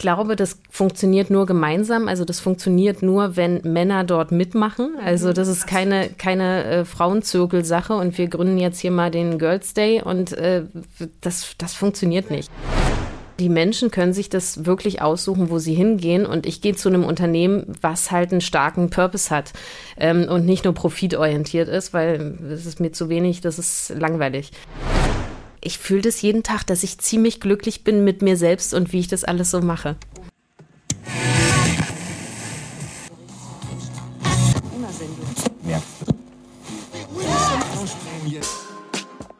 Ich glaube, das funktioniert nur gemeinsam. Also das funktioniert nur, wenn Männer dort mitmachen. Also das ist keine, keine äh, Frauenzirkelsache und wir gründen jetzt hier mal den Girls Day und äh, das, das funktioniert nicht. Die Menschen können sich das wirklich aussuchen, wo sie hingehen. Und ich gehe zu einem Unternehmen, was halt einen starken Purpose hat ähm, und nicht nur profitorientiert ist, weil es ist mir zu wenig, das ist langweilig ich fühle das jeden Tag, dass ich ziemlich glücklich bin mit mir selbst und wie ich das alles so mache.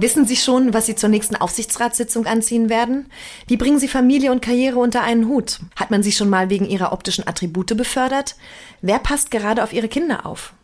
Wissen Sie schon, was Sie zur nächsten Aufsichtsratssitzung anziehen werden? Wie bringen Sie Familie und Karriere unter einen Hut? Hat man Sie schon mal wegen Ihrer optischen Attribute befördert? Wer passt gerade auf Ihre Kinder auf?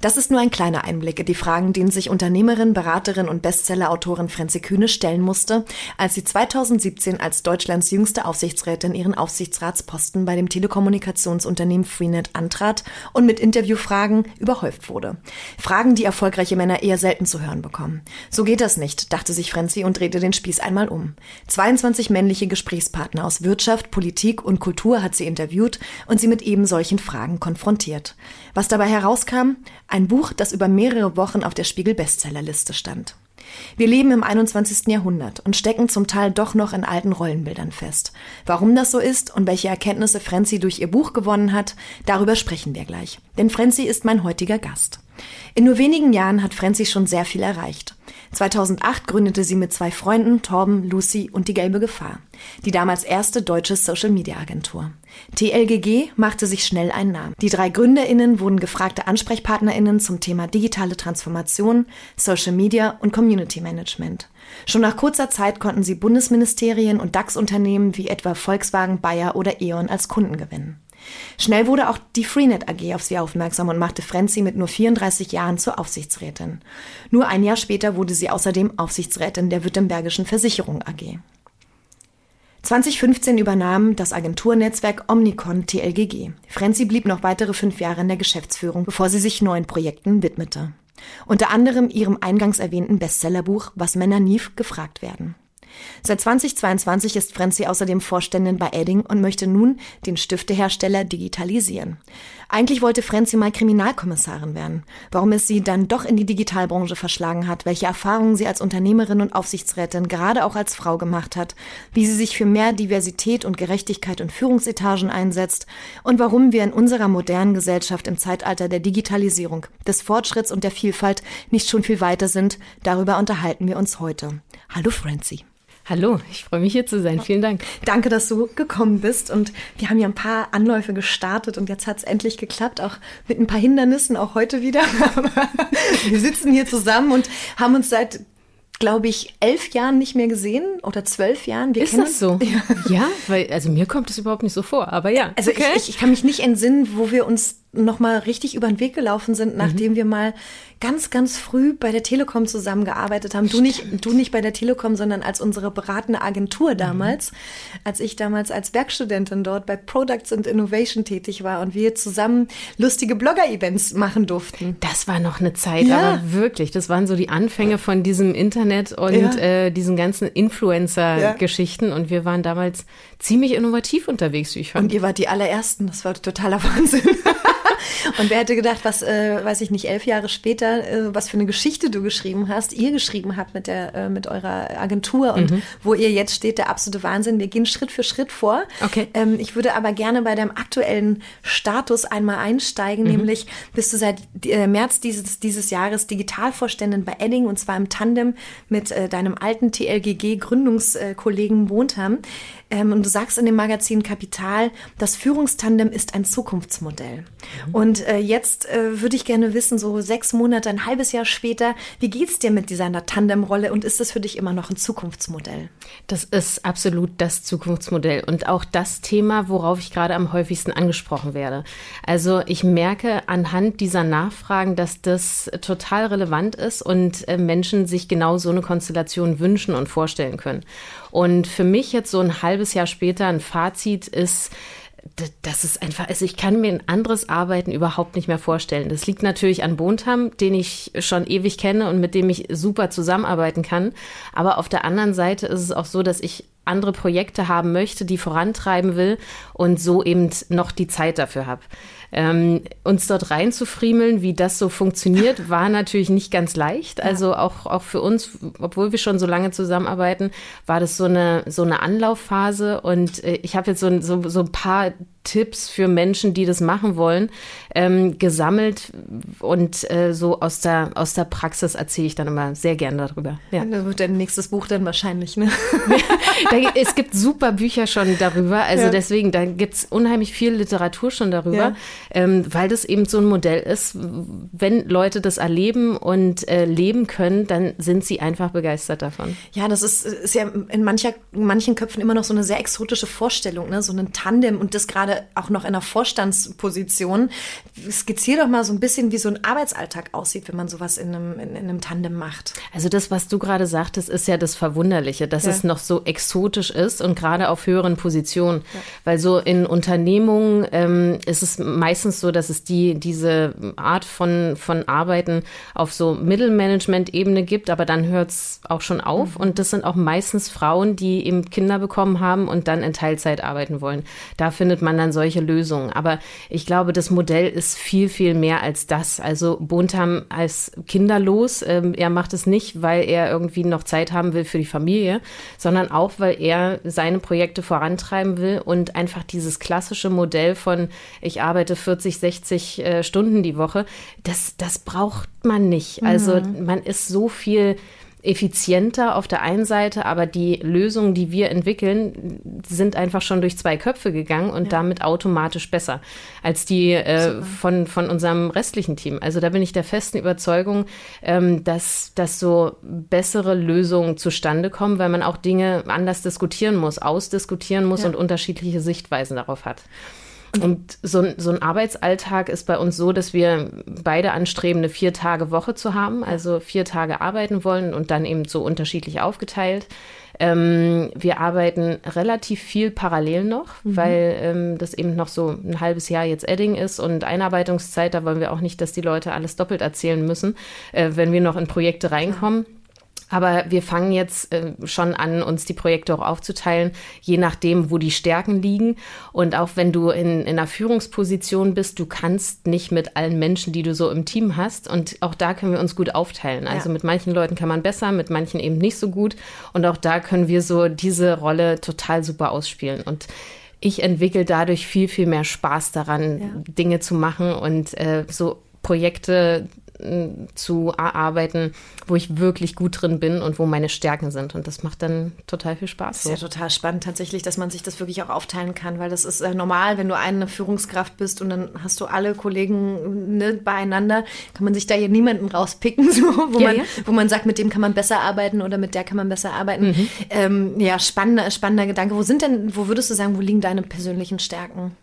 Das ist nur ein kleiner Einblick in die Fragen, denen sich Unternehmerin, Beraterin und Bestsellerautorin Frenze Kühne stellen musste, als sie 2017 als Deutschlands jüngste Aufsichtsrätin ihren Aufsichtsratsposten bei dem Telekommunikationsunternehmen Freenet antrat und mit Interviewfragen überhäuft wurde. Fragen, die erfolgreiche Männer eher selten zu hören bekommen. So geht das nicht, dachte sich Frenzi und drehte den Spieß einmal um. 22 männliche Gesprächspartner aus Wirtschaft, Politik und Kultur hat sie interviewt und sie mit eben solchen Fragen konfrontiert. Was dabei herauskam? Ein Buch, das über mehrere Wochen auf der Spiegel-Bestsellerliste stand. Wir leben im 21. Jahrhundert und stecken zum Teil doch noch in alten Rollenbildern fest. Warum das so ist und welche Erkenntnisse Frenzy durch ihr Buch gewonnen hat, darüber sprechen wir gleich. Denn Frenzy ist mein heutiger Gast. In nur wenigen Jahren hat Frenzy schon sehr viel erreicht. 2008 gründete sie mit zwei Freunden, Torben, Lucy und die Gelbe Gefahr, die damals erste deutsche Social-Media-Agentur. TLGG machte sich schnell einen Namen. Die drei GründerInnen wurden gefragte AnsprechpartnerInnen zum Thema digitale Transformation, Social Media und Community Management. Schon nach kurzer Zeit konnten sie Bundesministerien und DAX-Unternehmen wie etwa Volkswagen, Bayer oder E.ON als Kunden gewinnen. Schnell wurde auch die Freenet AG auf sie aufmerksam und machte Frenzy mit nur 34 Jahren zur Aufsichtsrätin. Nur ein Jahr später wurde sie außerdem Aufsichtsrätin der Württembergischen Versicherung AG. 2015 übernahm das Agenturnetzwerk Omnicon TLGG. Frenzy blieb noch weitere fünf Jahre in der Geschäftsführung, bevor sie sich neuen Projekten widmete. Unter anderem ihrem eingangs erwähnten Bestsellerbuch Was Männer nie gefragt werden. Seit 2022 ist Frenzy außerdem Vorständin bei Edding und möchte nun den Stiftehersteller digitalisieren. Eigentlich wollte Frenzy mal Kriminalkommissarin werden. Warum es sie dann doch in die Digitalbranche verschlagen hat, welche Erfahrungen sie als Unternehmerin und Aufsichtsrätin gerade auch als Frau gemacht hat, wie sie sich für mehr Diversität und Gerechtigkeit und Führungsetagen einsetzt und warum wir in unserer modernen Gesellschaft im Zeitalter der Digitalisierung, des Fortschritts und der Vielfalt nicht schon viel weiter sind, darüber unterhalten wir uns heute. Hallo Frenzy. Hallo, ich freue mich hier zu sein. Vielen Dank. Danke, dass du gekommen bist. Und wir haben ja ein paar Anläufe gestartet und jetzt hat es endlich geklappt, auch mit ein paar Hindernissen, auch heute wieder. wir sitzen hier zusammen und haben uns seit glaube ich, elf Jahren nicht mehr gesehen oder zwölf Jahren. Wir ist das so? Ja. ja. weil also mir kommt das überhaupt nicht so vor, aber ja. Also okay. ich, ich, kann mich nicht entsinnen, wo wir uns noch mal richtig über den Weg gelaufen sind, nachdem mhm. wir mal ganz, ganz früh bei der Telekom zusammengearbeitet haben. Du nicht, du nicht bei der Telekom, sondern als unsere beratende Agentur mhm. damals, mhm. als ich damals als Werkstudentin dort bei Products and Innovation tätig war und wir zusammen lustige Blogger-Events machen durften. Das war noch eine Zeit, ja. aber wirklich, das waren so die Anfänge von diesem Internet und ja. äh, diesen ganzen Influencer-Geschichten ja. und wir waren damals ziemlich innovativ unterwegs, wie ich fand. Und ihr wart die allerersten, das war totaler Wahnsinn. Und wer hätte gedacht, was, äh, weiß ich nicht, elf Jahre später, äh, was für eine Geschichte du geschrieben hast, ihr geschrieben habt mit der, äh, mit eurer Agentur und mhm. wo ihr jetzt steht, der absolute Wahnsinn. Wir gehen Schritt für Schritt vor. Okay. Ähm, ich würde aber gerne bei deinem aktuellen Status einmal einsteigen, mhm. nämlich bist du seit äh, März dieses, dieses Jahres Digitalvorständin bei Edding und zwar im Tandem mit äh, deinem alten TLGG-Gründungskollegen Bontam. Ähm, und du sagst in dem Magazin Kapital, das Führungstandem ist ein Zukunftsmodell. Mhm. Und äh, jetzt äh, würde ich gerne wissen, so sechs Monate, ein halbes Jahr später, wie geht's dir mit dieser Tandemrolle und ist das für dich immer noch ein Zukunftsmodell? Das ist absolut das Zukunftsmodell und auch das Thema, worauf ich gerade am häufigsten angesprochen werde. Also ich merke anhand dieser Nachfragen, dass das total relevant ist und äh, Menschen sich genau so eine Konstellation wünschen und vorstellen können. Und für mich jetzt so ein halbes Jahr später ein Fazit ist, das ist einfach, also ich kann mir ein anderes Arbeiten überhaupt nicht mehr vorstellen. Das liegt natürlich an Bontam, den ich schon ewig kenne und mit dem ich super zusammenarbeiten kann. Aber auf der anderen Seite ist es auch so, dass ich andere Projekte haben möchte, die vorantreiben will und so eben noch die Zeit dafür habe. Ähm, uns dort reinzufriemeln, wie das so funktioniert, war natürlich nicht ganz leicht. Also auch, auch für uns, obwohl wir schon so lange zusammenarbeiten, war das so eine, so eine Anlaufphase. Und äh, ich habe jetzt so, so, so ein paar Tipps für Menschen, die das machen wollen, ähm, gesammelt und äh, so aus der, aus der Praxis erzähle ich dann immer sehr gern darüber. Ja. Das wird dein nächstes Buch dann wahrscheinlich, ne? da, es gibt super Bücher schon darüber, also ja. deswegen, da gibt es unheimlich viel Literatur schon darüber, ja. ähm, weil das eben so ein Modell ist, wenn Leute das erleben und äh, leben können, dann sind sie einfach begeistert davon. Ja, das ist, ist ja in mancher, manchen Köpfen immer noch so eine sehr exotische Vorstellung, ne? so ein Tandem und das gerade auch noch in einer Vorstandsposition. Skizzier doch mal so ein bisschen, wie so ein Arbeitsalltag aussieht, wenn man sowas in einem, in, in einem Tandem macht. Also das, was du gerade sagtest, ist ja das Verwunderliche, dass ja. es noch so exotisch ist und gerade auf höheren Positionen. Ja. Weil so in Unternehmungen ähm, ist es meistens so, dass es die, diese Art von, von Arbeiten auf so Mittelmanagement-Ebene gibt, aber dann hört es auch schon auf. Mhm. Und das sind auch meistens Frauen, die eben Kinder bekommen haben und dann in Teilzeit arbeiten wollen. Da findet man dann dann solche Lösungen. Aber ich glaube, das Modell ist viel, viel mehr als das. Also Bontam als kinderlos. Ähm, er macht es nicht, weil er irgendwie noch Zeit haben will für die Familie, sondern auch, weil er seine Projekte vorantreiben will und einfach dieses klassische Modell von ich arbeite 40, 60 äh, Stunden die Woche, das, das braucht man nicht. Also mhm. man ist so viel effizienter auf der einen Seite, aber die Lösungen, die wir entwickeln, sind einfach schon durch zwei Köpfe gegangen und ja. damit automatisch besser als die äh, von, von unserem restlichen Team. Also da bin ich der festen Überzeugung, ähm, dass, dass so bessere Lösungen zustande kommen, weil man auch Dinge anders diskutieren muss, ausdiskutieren muss ja. und unterschiedliche Sichtweisen darauf hat. Und so, so ein Arbeitsalltag ist bei uns so, dass wir beide anstreben, eine vier Tage Woche zu haben, also vier Tage arbeiten wollen und dann eben so unterschiedlich aufgeteilt. Ähm, wir arbeiten relativ viel parallel noch, mhm. weil ähm, das eben noch so ein halbes Jahr jetzt Edding ist und Einarbeitungszeit, da wollen wir auch nicht, dass die Leute alles doppelt erzählen müssen, äh, wenn wir noch in Projekte reinkommen. Ja. Aber wir fangen jetzt äh, schon an, uns die Projekte auch aufzuteilen, je nachdem, wo die Stärken liegen. Und auch wenn du in, in einer Führungsposition bist, du kannst nicht mit allen Menschen, die du so im Team hast. Und auch da können wir uns gut aufteilen. Also ja. mit manchen Leuten kann man besser, mit manchen eben nicht so gut. Und auch da können wir so diese Rolle total super ausspielen. Und ich entwickle dadurch viel, viel mehr Spaß daran, ja. Dinge zu machen und äh, so Projekte zu erarbeiten, wo ich wirklich gut drin bin und wo meine Stärken sind. Und das macht dann total viel Spaß. Das ist ja total spannend tatsächlich, dass man sich das wirklich auch aufteilen kann, weil das ist äh, normal, wenn du eine Führungskraft bist und dann hast du alle Kollegen ne, beieinander, kann man sich da hier niemanden rauspicken, so, wo, ja, man, ja. wo man sagt, mit dem kann man besser arbeiten oder mit der kann man besser arbeiten. Mhm. Ähm, ja, spannender, spannender Gedanke. Wo sind denn, wo würdest du sagen, wo liegen deine persönlichen Stärken?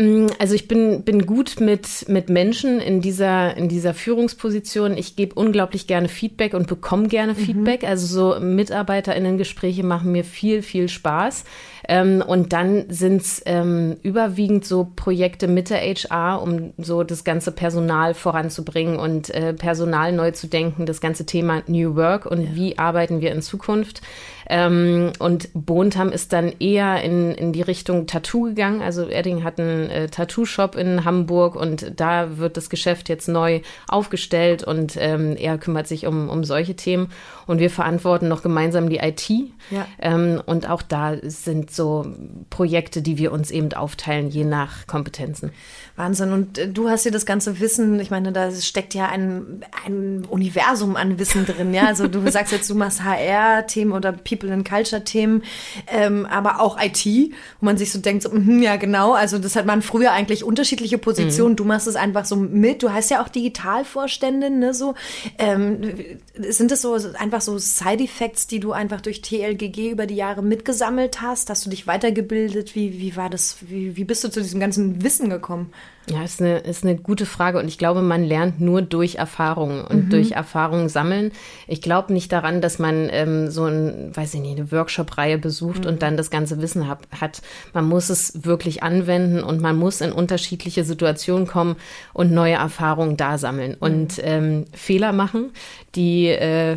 Mm, also ich bin, bin gut mit, mit Menschen in dieser, in dieser Führungsposition. Ich gebe unglaublich gerne Feedback und bekomme gerne mhm. Feedback. Also so MitarbeiterInnen-Gespräche machen mir viel, viel Spaß. Ähm, und dann sind es ähm, überwiegend so Projekte mit der HR, um so das ganze Personal voranzubringen und äh, Personal neu zu denken, das ganze Thema New Work und ja. wie arbeiten wir in Zukunft. Ähm, und Bontam ist dann eher in, in die Richtung Tattoo gegangen. Also Edding hat einen äh, Tattoo-Shop in Hamburg und da wird das Geschäft jetzt neu aufgestellt und ähm, er kümmert sich um, um solche Themen. Und wir verantworten noch gemeinsam die IT. Ja. Ähm, und auch da sind so Projekte, die wir uns eben aufteilen, je nach Kompetenzen. Wahnsinn. Und äh, du hast hier das ganze Wissen, ich meine, da steckt ja ein, ein Universum an Wissen drin. Ja, also du sagst jetzt, du machst HR-Themen oder People and Culture-Themen, ähm, aber auch IT, wo man sich so denkt, so, mh, ja genau, also das hat man früher eigentlich unterschiedliche Positionen. Mhm. Du machst es einfach so mit. Du heißt ja auch Digitalvorständin, ne? So ähm, sind das so einfach so Side-Effects, die du einfach durch TLGG über die Jahre mitgesammelt hast? Hast du dich weitergebildet? Wie, wie war das? Wie, wie bist du zu diesem ganzen Wissen gekommen? Ja, ist eine, ist eine gute Frage und ich glaube, man lernt nur durch Erfahrungen und mhm. durch Erfahrungen sammeln. Ich glaube nicht daran, dass man ähm, so ein, weiß ich nicht, eine Workshop-Reihe besucht mhm. und dann das ganze Wissen hab, hat. Man muss es wirklich anwenden und man muss in unterschiedliche Situationen kommen und neue Erfahrungen da sammeln mhm. und ähm, Fehler machen, die äh,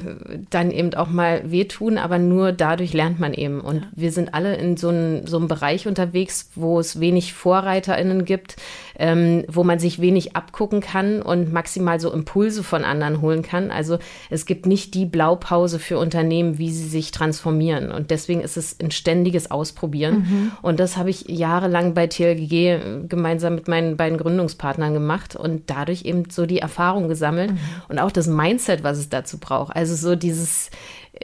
dann eben auch mal wehtun, aber nur dadurch lernt man eben. Und ja. wir sind alle in so, ein, so einem Bereich unterwegs, wo es wenig VorreiterInnen gibt ähm, wo man sich wenig abgucken kann und maximal so Impulse von anderen holen kann. Also es gibt nicht die Blaupause für Unternehmen, wie sie sich transformieren. Und deswegen ist es ein ständiges Ausprobieren. Mhm. Und das habe ich jahrelang bei TLGG gemeinsam mit meinen beiden Gründungspartnern gemacht und dadurch eben so die Erfahrung gesammelt mhm. und auch das Mindset, was es dazu braucht. Also so dieses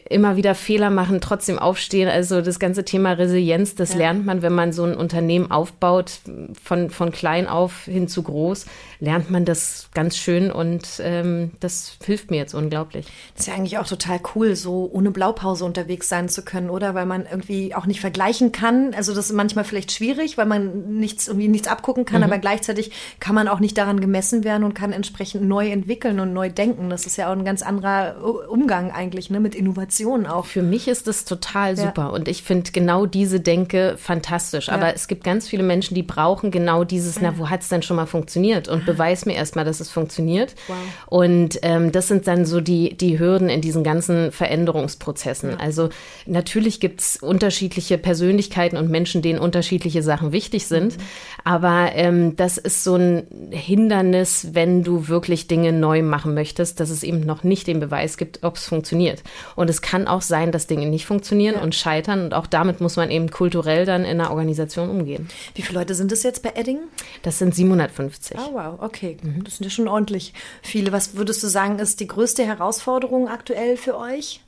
immer wieder Fehler machen, trotzdem aufstehen. Also das ganze Thema Resilienz, das ja. lernt man, wenn man so ein Unternehmen aufbaut, von, von klein auf hin zu groß, lernt man das ganz schön und ähm, das hilft mir jetzt unglaublich. Das ist ja eigentlich auch total cool, so ohne Blaupause unterwegs sein zu können, oder? Weil man irgendwie auch nicht vergleichen kann. Also das ist manchmal vielleicht schwierig, weil man nichts, irgendwie nichts abgucken kann, mhm. aber gleichzeitig kann man auch nicht daran gemessen werden und kann entsprechend neu entwickeln und neu denken. Das ist ja auch ein ganz anderer Umgang eigentlich, ne, mit Innovation Innovation auch. Für mich ist das total super ja. und ich finde genau diese Denke fantastisch. Ja. Aber es gibt ganz viele Menschen, die brauchen genau dieses, ja. na, wo hat es denn schon mal funktioniert? Und beweis mir erstmal, dass es funktioniert. Wow. Und ähm, das sind dann so die, die Hürden in diesen ganzen Veränderungsprozessen. Also natürlich gibt es unterschiedliche Persönlichkeiten und Menschen, denen unterschiedliche Sachen wichtig sind. Mhm. Aber ähm, das ist so ein Hindernis, wenn du wirklich Dinge neu machen möchtest, dass es eben noch nicht den Beweis gibt, ob es funktioniert. Und es kann auch sein, dass Dinge nicht funktionieren ja. und scheitern. Und auch damit muss man eben kulturell dann in einer Organisation umgehen. Wie viele Leute sind es jetzt bei Edding? Das sind 750. Oh, wow, okay. Mhm. Das sind ja schon ordentlich viele. Was würdest du sagen, ist die größte Herausforderung aktuell für euch?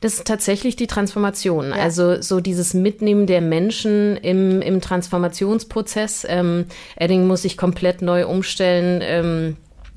Das ist tatsächlich die Transformation. Ja. Also so dieses Mitnehmen der Menschen im, im Transformationsprozess. Ähm, Edding muss sich komplett neu umstellen. Ähm,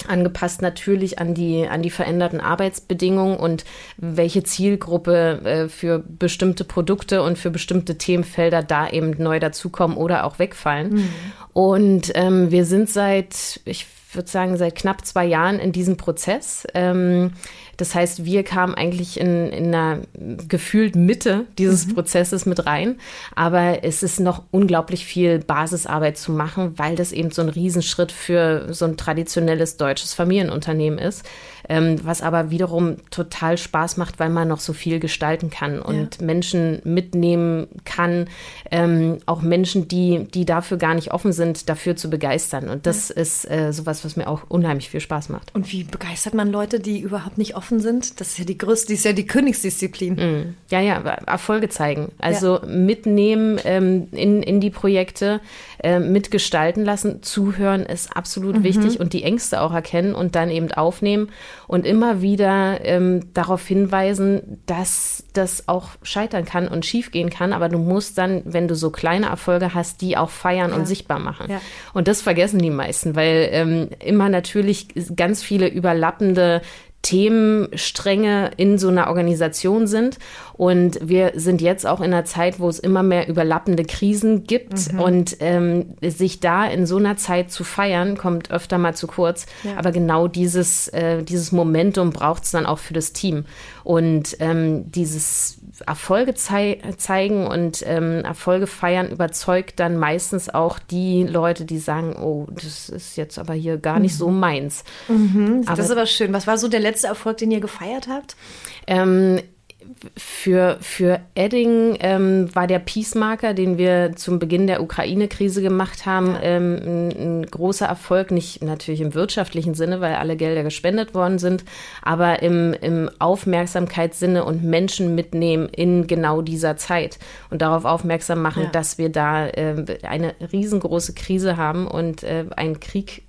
angepasst natürlich an die, an die veränderten Arbeitsbedingungen und welche Zielgruppe äh, für bestimmte Produkte und für bestimmte Themenfelder da eben neu dazukommen oder auch wegfallen. Mhm. Und ähm, wir sind seit, ich würde sagen, seit knapp zwei Jahren in diesem Prozess. Ähm, das heißt, wir kamen eigentlich in, in einer gefühlt Mitte dieses mhm. Prozesses mit rein. Aber es ist noch unglaublich viel Basisarbeit zu machen, weil das eben so ein Riesenschritt für so ein traditionelles deutsches Familienunternehmen ist ähm, was aber wiederum total Spaß macht, weil man noch so viel gestalten kann und ja. Menschen mitnehmen kann, ähm, auch Menschen, die, die dafür gar nicht offen sind, dafür zu begeistern. Und das ja. ist äh, sowas, was mir auch unheimlich viel Spaß macht. Und wie begeistert man Leute, die überhaupt nicht offen sind? Das ist ja die größte, die ist ja die Königsdisziplin. Mm. Ja, ja, Erfolge zeigen. Also ja. mitnehmen ähm, in, in die Projekte, äh, mitgestalten lassen. Zuhören ist absolut mhm. wichtig und die Ängste auch erkennen und dann eben aufnehmen und immer wieder ähm, darauf hinweisen, dass das auch scheitern kann und schiefgehen kann. Aber du musst dann, wenn du so kleine Erfolge hast, die auch feiern ja. und sichtbar machen. Ja. Und das vergessen die meisten, weil ähm, immer natürlich ganz viele überlappende Themenstränge in so einer Organisation sind. Und wir sind jetzt auch in einer Zeit, wo es immer mehr überlappende Krisen gibt. Mhm. Und ähm, sich da in so einer Zeit zu feiern, kommt öfter mal zu kurz. Ja. Aber genau dieses, äh, dieses Momentum braucht es dann auch für das Team. Und ähm, dieses Erfolge zei zeigen und ähm, Erfolge feiern überzeugt dann meistens auch die Leute, die sagen, oh, das ist jetzt aber hier gar nicht mhm. so meins. Mhm, das ist aber schön. Was war so der letzte Erfolg, den ihr gefeiert habt? Ähm, für, für Edding ähm, war der Peace-Marker, den wir zum Beginn der Ukraine-Krise gemacht haben, ähm, ein, ein, großer Erfolg. Nicht natürlich im wirtschaftlichen Sinne, weil alle Gelder gespendet worden sind, aber im, im Aufmerksamkeitssinne und Menschen mitnehmen in genau dieser Zeit und darauf aufmerksam machen, ja. dass wir da äh, eine riesengroße Krise haben und äh, ein Krieg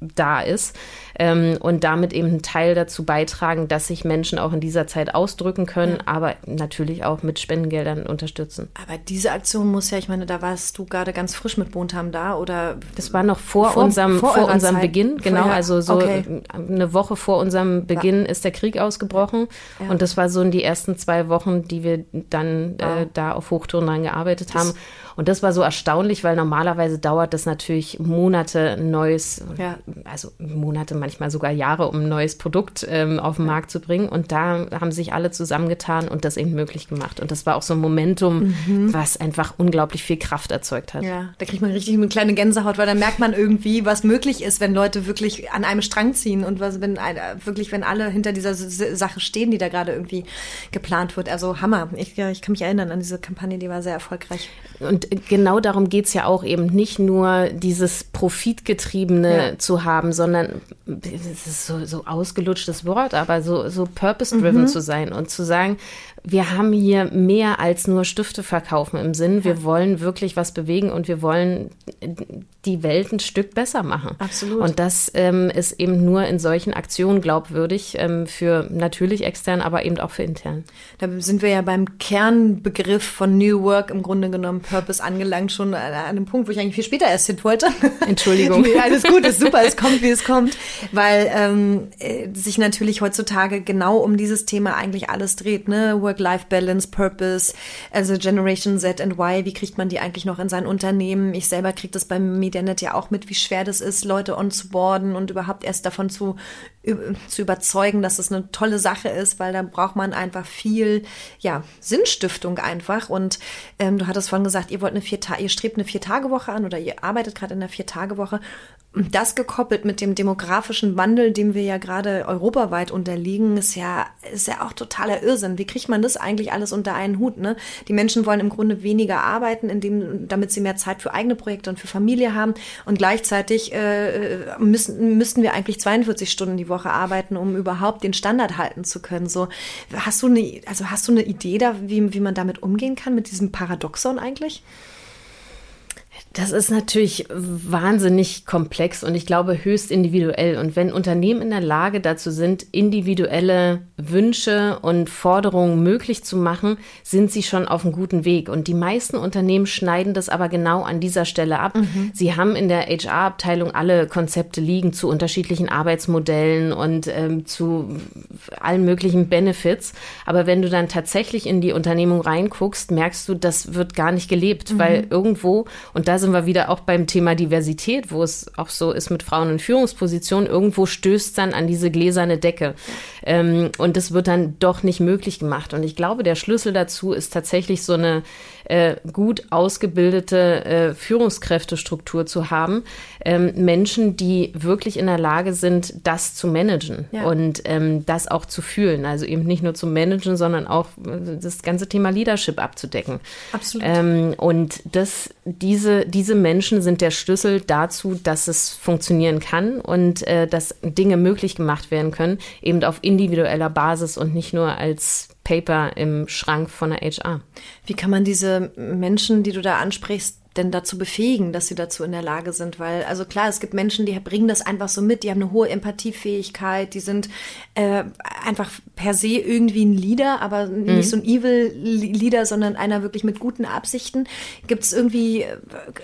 da ist ähm, und damit eben einen Teil dazu beitragen, dass sich Menschen auch in dieser Zeit ausdrücken können, ja. aber natürlich auch mit Spendengeldern unterstützen. Aber diese Aktion muss ja, ich meine, da warst du gerade ganz frisch mit Bontam da oder? Das war noch vor, vor unserem, vor, vor unserem Beginn, genau, ja. also so okay. eine Woche vor unserem Beginn ja. ist der Krieg ausgebrochen und das war so in die ersten zwei Wochen, die wir dann äh, da auf Hochtouren dran gearbeitet das haben. Und das war so erstaunlich, weil normalerweise dauert das natürlich Monate, neues, ja. also Monate, manchmal sogar Jahre, um ein neues Produkt ähm, auf den Markt zu bringen. Und da haben sich alle zusammengetan und das eben möglich gemacht. Und das war auch so ein Momentum, mhm. was einfach unglaublich viel Kraft erzeugt hat. Ja, da kriegt man richtig eine kleine Gänsehaut, weil da merkt man irgendwie, was möglich ist, wenn Leute wirklich an einem Strang ziehen und was, wenn wirklich, wenn alle hinter dieser Sache stehen, die da gerade irgendwie geplant wird. Also Hammer. Ich, ich kann mich erinnern an diese Kampagne, die war sehr erfolgreich. Und genau darum geht es ja auch eben nicht nur dieses Profitgetriebene ja. zu haben, sondern das ist so, so ausgelutschtes Wort, aber so, so purpose-driven mhm. zu sein und zu sagen, wir haben hier mehr als nur Stifte verkaufen im Sinn. Wir wollen wirklich was bewegen und wir wollen die Welt ein Stück besser machen. Absolut. Und das ähm, ist eben nur in solchen Aktionen glaubwürdig ähm, für natürlich extern, aber eben auch für intern. Da sind wir ja beim Kernbegriff von New Work im Grunde genommen Purpose angelangt, schon an einem Punkt, wo ich eigentlich viel später erst hin wollte. Entschuldigung. nee, alles gut, ist super, es kommt, wie es kommt, weil ähm, äh, sich natürlich heutzutage genau um dieses Thema eigentlich alles dreht, ne? Work-Life-Balance, Purpose, also Generation Z and Y, wie kriegt man die eigentlich noch in sein Unternehmen? Ich selber kriege das beim Medianet ja auch mit, wie schwer das ist, Leute onzuboarden und überhaupt erst davon zu, zu überzeugen, dass es eine tolle Sache ist, weil da braucht man einfach viel, ja, Sinnstiftung einfach. Und ähm, du hattest vorhin gesagt, ihr wollt eine vier ihr strebt eine Vier-Tage-Woche an oder ihr arbeitet gerade in einer Vier-Tage-Woche. Und das gekoppelt mit dem demografischen Wandel, dem wir ja gerade europaweit unterliegen, ist ja, ist ja auch totaler Irrsinn. Wie kriegt man das eigentlich alles unter einen Hut? Ne? Die Menschen wollen im Grunde weniger arbeiten, indem, damit sie mehr Zeit für eigene Projekte und für Familie haben. Und gleichzeitig äh, müssen, müssten wir eigentlich 42 Stunden die Woche arbeiten, um überhaupt den Standard halten zu können. So, hast du eine, also hast du eine Idee da, wie, wie man damit umgehen kann, mit diesem Paradoxon eigentlich? Das ist natürlich wahnsinnig komplex und ich glaube höchst individuell. Und wenn Unternehmen in der Lage dazu sind, individuelle Wünsche und Forderungen möglich zu machen, sind sie schon auf einem guten Weg. Und die meisten Unternehmen schneiden das aber genau an dieser Stelle ab. Mhm. Sie haben in der HR-Abteilung alle Konzepte liegen zu unterschiedlichen Arbeitsmodellen und ähm, zu allen möglichen Benefits. Aber wenn du dann tatsächlich in die Unternehmung reinguckst, merkst du, das wird gar nicht gelebt, mhm. weil irgendwo, und da sind wir wieder auch beim Thema Diversität, wo es auch so ist mit Frauen in Führungspositionen, irgendwo stößt dann an diese gläserne Decke. Ähm, und das wird dann doch nicht möglich gemacht. Und ich glaube, der Schlüssel dazu ist tatsächlich so eine äh, gut ausgebildete äh, Führungskräftestruktur zu haben. Ähm, Menschen, die wirklich in der Lage sind, das zu managen ja. und ähm, das auch zu fühlen. Also eben nicht nur zu managen, sondern auch äh, das ganze Thema Leadership abzudecken. Absolut. Ähm, und das, diese, diese Menschen sind der Schlüssel dazu, dass es funktionieren kann und äh, dass Dinge möglich gemacht werden können, eben auf individueller Basis und nicht nur als Paper im Schrank von der HR. Wie kann man diese Menschen, die du da ansprichst, denn dazu befähigen, dass sie dazu in der Lage sind? Weil, also klar, es gibt Menschen, die bringen das einfach so mit, die haben eine hohe Empathiefähigkeit, die sind äh, einfach per se irgendwie ein Leader, aber mhm. nicht so ein Evil-Leader, sondern einer wirklich mit guten Absichten. Gibt es irgendwie äh,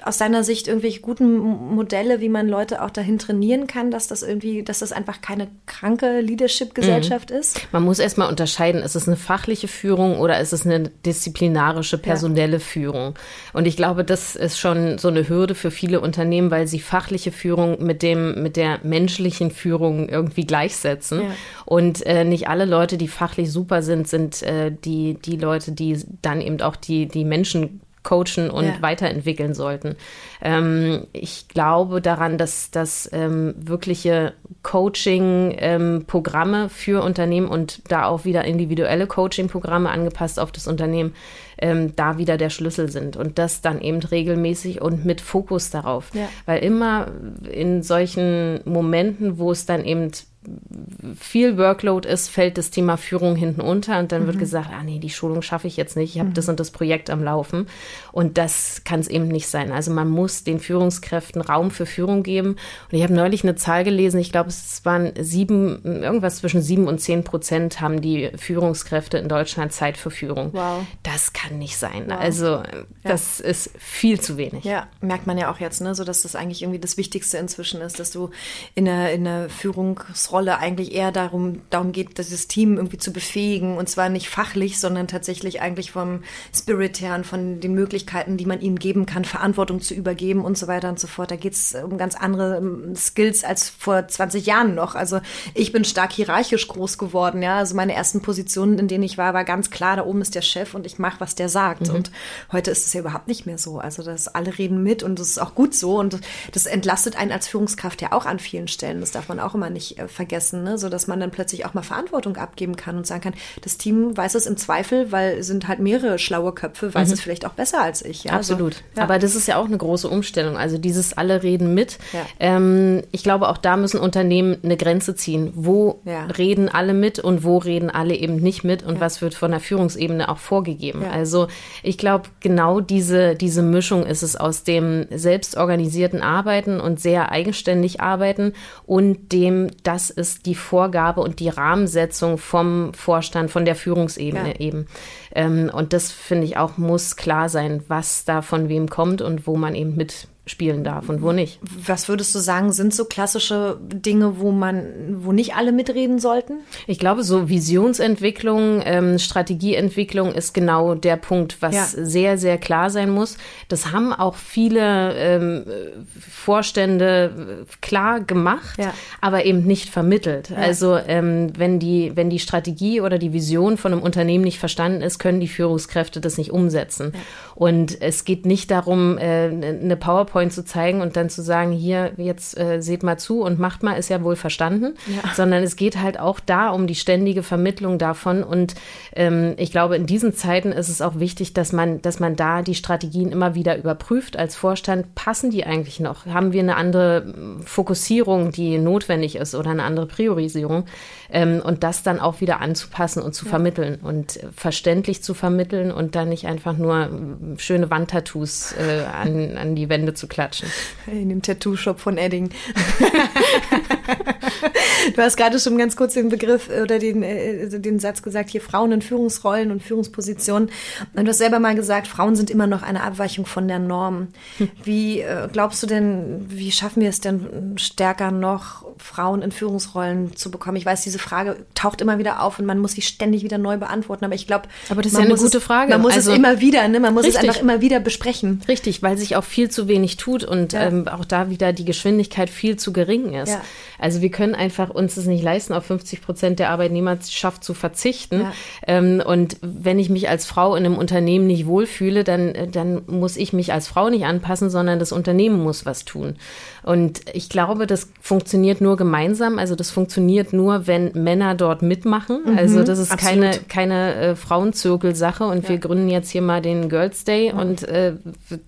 aus deiner Sicht irgendwelche guten Modelle, wie man Leute auch dahin trainieren kann, dass das irgendwie, dass das einfach keine kranke Leadership-Gesellschaft mhm. ist? Man muss erstmal unterscheiden, ist es eine fachliche Führung oder ist es eine disziplinarische, personelle ja. Führung? Und ich glaube, das ist schon so eine Hürde für viele Unternehmen, weil sie fachliche Führung mit dem, mit der menschlichen Führung irgendwie gleichsetzen. Ja. Und äh, nicht alle Leute, die fachlich super sind, sind äh, die, die Leute, die dann eben auch die, die Menschen coachen und ja. weiterentwickeln sollten. Ähm, ich glaube daran, dass, dass ähm, wirkliche Coaching-Programme ähm, für Unternehmen und da auch wieder individuelle Coaching-Programme angepasst auf das Unternehmen ähm, da wieder der Schlüssel sind und das dann eben regelmäßig und mit Fokus darauf. Ja. Weil immer in solchen Momenten, wo es dann eben viel Workload ist, fällt das Thema Führung hinten unter und dann mhm. wird gesagt, ah nee, die Schulung schaffe ich jetzt nicht, ich habe mhm. das und das Projekt am Laufen. Und das kann es eben nicht sein. Also man muss den Führungskräften Raum für Führung geben. Und ich habe neulich eine Zahl gelesen, ich glaube, es waren sieben, irgendwas zwischen sieben und zehn Prozent haben die Führungskräfte in Deutschland Zeit für Führung. Wow. Das kann nicht sein. Wow. Also das ja. ist viel zu wenig. Ja, merkt man ja auch jetzt, ne? so dass das eigentlich irgendwie das Wichtigste inzwischen ist, dass du in der, in der Führungsrolle Rolle eigentlich eher darum, darum geht, dieses Team irgendwie zu befähigen und zwar nicht fachlich, sondern tatsächlich eigentlich vom Spirit her und von den Möglichkeiten, die man ihnen geben kann, Verantwortung zu übergeben und so weiter und so fort. Da geht es um ganz andere ähm, Skills als vor 20 Jahren noch. Also ich bin stark hierarchisch groß geworden, ja. Also meine ersten Positionen, in denen ich war, war ganz klar, da oben ist der Chef und ich mache, was der sagt. Mhm. Und heute ist es ja überhaupt nicht mehr so. Also das alle reden mit und das ist auch gut so und das entlastet einen als Führungskraft ja auch an vielen Stellen. Das darf man auch immer nicht äh, vergessen vergessen, ne? so dass man dann plötzlich auch mal Verantwortung abgeben kann und sagen kann, das Team weiß es im Zweifel, weil sind halt mehrere schlaue Köpfe, weiß mhm. es vielleicht auch besser als ich. Ja? Absolut. Also, ja. Aber das ist ja auch eine große Umstellung. Also dieses alle reden mit. Ja. Ähm, ich glaube, auch da müssen Unternehmen eine Grenze ziehen. Wo reden alle mit und wo reden alle eben nicht mit und was wird von der Führungsebene auch vorgegeben. Also ich glaube, genau diese, diese Mischung ist es aus dem selbstorganisierten Arbeiten und sehr eigenständig arbeiten und dem das ist die Vorgabe und die Rahmensetzung vom Vorstand, von der Führungsebene ja. eben. Ähm, und das finde ich auch muss klar sein, was da von wem kommt und wo man eben mit spielen darf und wo nicht. Was würdest du sagen, sind so klassische Dinge, wo man, wo nicht alle mitreden sollten? Ich glaube, so Visionsentwicklung, ähm, Strategieentwicklung ist genau der Punkt, was ja. sehr, sehr klar sein muss. Das haben auch viele ähm, Vorstände klar gemacht, ja. aber eben nicht vermittelt. Ja. Also ähm, wenn die, wenn die Strategie oder die Vision von einem Unternehmen nicht verstanden ist, können die Führungskräfte das nicht umsetzen. Und es geht nicht darum, äh, eine PowerPoint PowerPoint zu zeigen und dann zu sagen, hier, jetzt äh, seht mal zu und macht mal, ist ja wohl verstanden, ja. sondern es geht halt auch da um die ständige Vermittlung davon. Und ähm, ich glaube, in diesen Zeiten ist es auch wichtig, dass man, dass man da die Strategien immer wieder überprüft als Vorstand. Passen die eigentlich noch? Haben wir eine andere hm, Fokussierung, die notwendig ist oder eine andere Priorisierung? Ähm, und das dann auch wieder anzupassen und zu ja. vermitteln und verständlich zu vermitteln und dann nicht einfach nur hm, schöne Wandtattoos äh, an, an die Wände zu klatschen. In dem Tattoo-Shop von Edding. du hast gerade schon ganz kurz den Begriff oder den, äh, den Satz gesagt, hier Frauen in Führungsrollen und Führungspositionen. Und du hast selber mal gesagt, Frauen sind immer noch eine Abweichung von der Norm. Wie äh, glaubst du denn, wie schaffen wir es denn stärker noch, Frauen in Führungsrollen zu bekommen? Ich weiß, diese Frage taucht immer wieder auf und man muss sie ständig wieder neu beantworten. Aber ich glaube, aber das ist ja eine gute Frage. man muss also, es immer wieder, ne? man muss richtig. es einfach immer wieder besprechen. Richtig, weil sich auch viel zu wenig tut und ja. ähm, auch da wieder die Geschwindigkeit viel zu gering ist. Ja. Also wir können einfach uns es nicht leisten, auf 50 Prozent der Arbeitnehmerschaft zu verzichten. Ja. Ähm, und wenn ich mich als Frau in einem Unternehmen nicht wohlfühle, dann, dann muss ich mich als Frau nicht anpassen, sondern das Unternehmen muss was tun. Und ich glaube, das funktioniert nur gemeinsam. Also das funktioniert nur, wenn Männer dort mitmachen. Mhm, also das ist absolut. keine, keine äh, Frauenzirkelsache und ja. wir gründen jetzt hier mal den Girls Day mhm. und äh,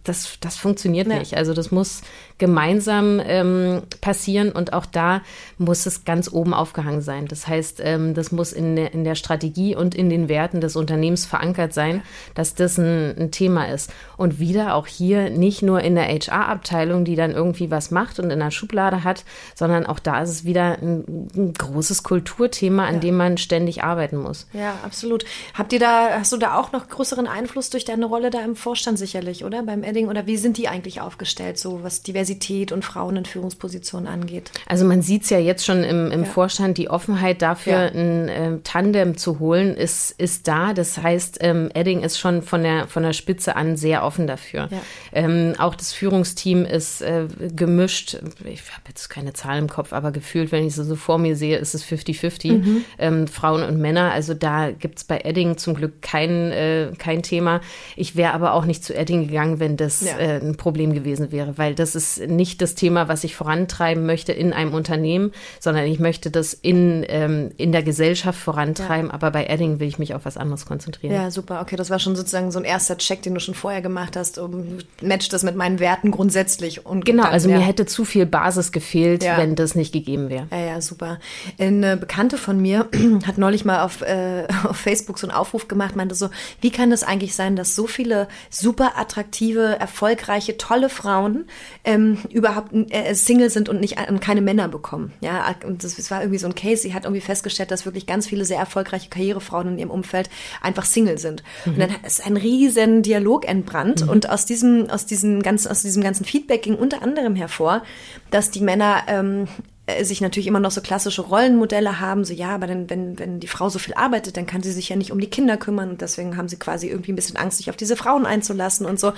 das, das funktioniert ja. nicht. Also das muss gemeinsam ähm, passieren und auch da muss es ganz oben aufgehangen sein. Das heißt, ähm, das muss in der, in der Strategie und in den Werten des Unternehmens verankert sein, dass das ein, ein Thema ist. Und wieder auch hier nicht nur in der HR-Abteilung, die dann irgendwie was macht und in der Schublade hat, sondern auch da ist es wieder ein, ein großes Kulturthema, an ja. dem man ständig arbeiten muss. Ja, absolut. Habt ihr da, hast du da auch noch größeren Einfluss durch deine Rolle da im Vorstand sicherlich, oder? Beim Edding? Oder wie sind die eigentlich aufgestellt, so was Diversität und Frauen in Führungspositionen angeht. Also man sieht es ja jetzt schon im, im ja. Vorstand, die Offenheit dafür, ja. ein ähm, Tandem zu holen, ist, ist da. Das heißt, ähm, Edding ist schon von der, von der Spitze an sehr offen dafür. Ja. Ähm, auch das Führungsteam ist äh, gemischt. Ich habe jetzt keine Zahl im Kopf, aber gefühlt, wenn ich sie so vor mir sehe, ist es 50-50, mhm. ähm, Frauen und Männer. Also da gibt es bei Edding zum Glück kein, äh, kein Thema. Ich wäre aber auch nicht zu Edding gegangen, wenn das ja. äh, ein Problem gewesen wäre, weil das ist nicht das Thema, was ich vorantreiben möchte in einem Unternehmen, sondern ich möchte das in, ähm, in der Gesellschaft vorantreiben. Ja. Aber bei Edding will ich mich auf was anderes konzentrieren. Ja, super. Okay, das war schon sozusagen so ein erster Check, den du schon vorher gemacht hast. Um, matcht das mit meinen Werten grundsätzlich. Und genau, dann, also ja. mir hätte zu viel Basis gefehlt, wenn das nicht gegeben wäre. Ja, ja, super. Eine Bekannte von mir hat neulich mal auf, äh, auf Facebook so einen Aufruf gemacht, meinte so, wie kann es eigentlich sein, dass so viele super attraktive, erfolgreiche, tolle Frauen ähm, überhaupt äh, Single sind und nicht und keine Männer bekommen? Ja, und das, das war irgendwie so ein Case. Sie hat irgendwie festgestellt, dass wirklich ganz viele sehr erfolgreiche Karrierefrauen in ihrem Umfeld einfach Single sind. Mhm. Und dann ist ein riesen Dialog entbrannt mhm. und aus diesem, aus diesem ganzen, aus diesem ganzen Feedback ging unter anderem hervor, dass die Männer ähm, äh, sich natürlich immer noch so klassische Rollenmodelle haben, so ja, aber dann, wenn, wenn die Frau so viel arbeitet, dann kann sie sich ja nicht um die Kinder kümmern und deswegen haben sie quasi irgendwie ein bisschen Angst, sich auf diese Frauen einzulassen und so.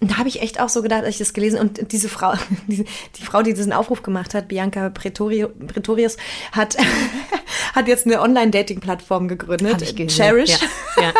Und da habe ich echt auch so gedacht, als ich das gelesen und diese Frau, die, die Frau, die diesen Aufruf gemacht hat, Bianca Pretori, Pretorius, hat, hat jetzt eine Online-Dating-Plattform gegründet, Cherish. Ja, ja.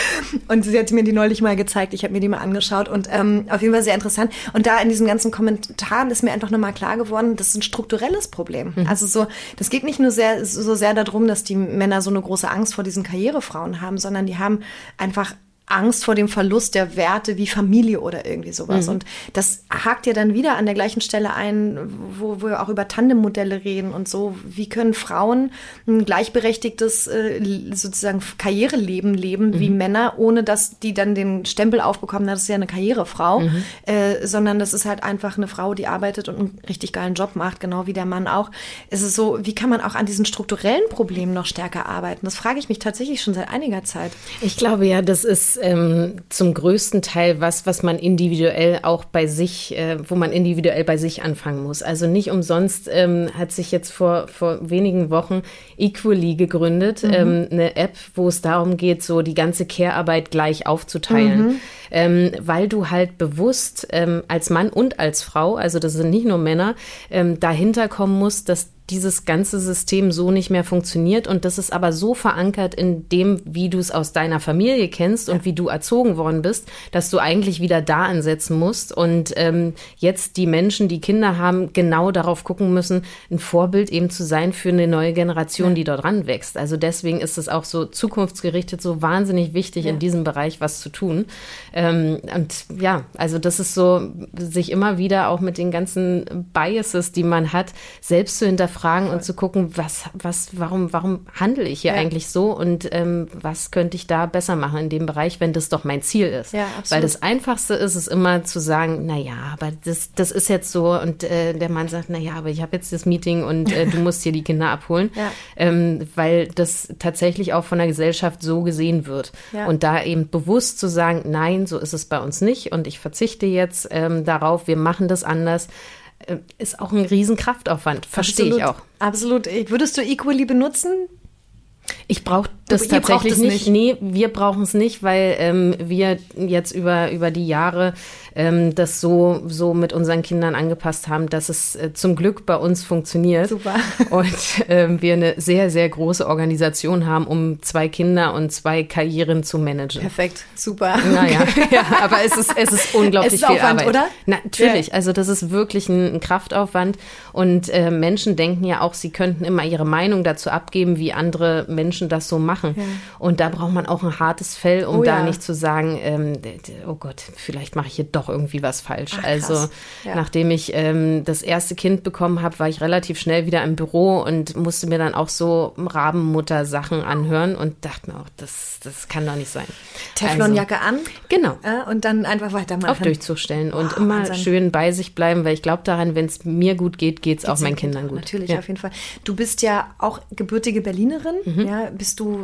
und sie hat mir die neulich mal gezeigt, ich habe mir die mal angeschaut und ähm, auf jeden Fall sehr interessant. Und da in diesen ganzen Kommentaren ist mir einfach nochmal klar geworden, das ist ein strukturelles Problem. Mhm. Also so, das geht nicht nur sehr, so sehr darum, dass die Männer so eine große Angst vor diesen Karrierefrauen haben, sondern die haben einfach Angst vor dem Verlust der Werte wie Familie oder irgendwie sowas. Mhm. Und das hakt ja dann wieder an der gleichen Stelle ein, wo, wo wir auch über Tandemmodelle reden und so. Wie können Frauen ein gleichberechtigtes äh, sozusagen Karriereleben leben mhm. wie Männer, ohne dass die dann den Stempel aufbekommen, das ist ja eine Karrierefrau, mhm. äh, sondern das ist halt einfach eine Frau, die arbeitet und einen richtig geilen Job macht, genau wie der Mann auch. Es ist so, wie kann man auch an diesen strukturellen Problemen noch stärker arbeiten? Das frage ich mich tatsächlich schon seit einiger Zeit. Ich glaube ja, das ist ähm, zum größten Teil was, was man individuell auch bei sich, äh, wo man individuell bei sich anfangen muss. Also nicht umsonst ähm, hat sich jetzt vor, vor wenigen Wochen Equally gegründet, mhm. ähm, eine App, wo es darum geht, so die ganze Care-Arbeit gleich aufzuteilen. Mhm. Ähm, weil du halt bewusst ähm, als Mann und als Frau, also das sind nicht nur Männer, ähm, dahinter kommen musst, dass dieses ganze System so nicht mehr funktioniert und das ist aber so verankert in dem, wie du es aus deiner Familie kennst und wie du erzogen worden bist, dass du eigentlich wieder da ansetzen musst und ähm, jetzt die Menschen, die Kinder haben, genau darauf gucken müssen, ein Vorbild eben zu sein für eine neue Generation, ja. die dort ranwächst. Also deswegen ist es auch so zukunftsgerichtet, so wahnsinnig wichtig, ja. in diesem Bereich was zu tun. Ähm, und ja, also das ist so, sich immer wieder auch mit den ganzen Biases, die man hat, selbst zu hinterfragen, hinterfragen und zu gucken, was, was, warum, warum handle ich hier ja. eigentlich so und ähm, was könnte ich da besser machen in dem Bereich, wenn das doch mein Ziel ist. Ja, Weil das Einfachste ist es immer zu sagen, na ja, aber das, das ist jetzt so und äh, der Mann sagt, na ja, aber ich habe jetzt das Meeting und äh, du musst hier die Kinder abholen, ja. ähm, weil das tatsächlich auch von der Gesellschaft so gesehen wird. Ja. Und da eben bewusst zu sagen, nein, so ist es bei uns nicht und ich verzichte jetzt ähm, darauf, wir machen das anders ist auch ein Riesenkraftaufwand. Verstehe ich auch. Absolut. Würdest du Equally benutzen? Ich brauche das tatsächlich nicht. nicht. Nee, wir brauchen es nicht, weil ähm, wir jetzt über, über die Jahre ähm, das so, so mit unseren Kindern angepasst haben, dass es äh, zum Glück bei uns funktioniert. Super. Und ähm, wir eine sehr, sehr große Organisation haben, um zwei Kinder und zwei Karrieren zu managen. Perfekt, super. Naja, okay. ja, aber es ist, es ist unglaublich es ist viel Aufwand, Arbeit. oder? natürlich, ja. also das ist wirklich ein, ein Kraftaufwand. Und äh, Menschen denken ja auch, sie könnten immer ihre Meinung dazu abgeben, wie andere Menschen das so machen. Ja. Und da braucht man auch ein hartes Fell, um oh, da ja. nicht zu sagen, ähm, oh Gott, vielleicht mache ich hier doch irgendwie was falsch. Ach, also ja. nachdem ich ähm, das erste Kind bekommen habe, war ich relativ schnell wieder im Büro und musste mir dann auch so Rabenmutter-Sachen anhören und dachte mir auch, das, das kann doch nicht sein. Teflonjacke also, an. Genau. Äh, und dann einfach weitermachen. Auf durchzustellen oh, und immer Wahnsinn. schön bei sich bleiben, weil ich glaube daran, wenn es mir gut geht, geht es auch meinen Kindern gut. Natürlich, auf jeden Fall. Du bist ja auch gebürtige Berlinerin. Mhm. Ja, bist du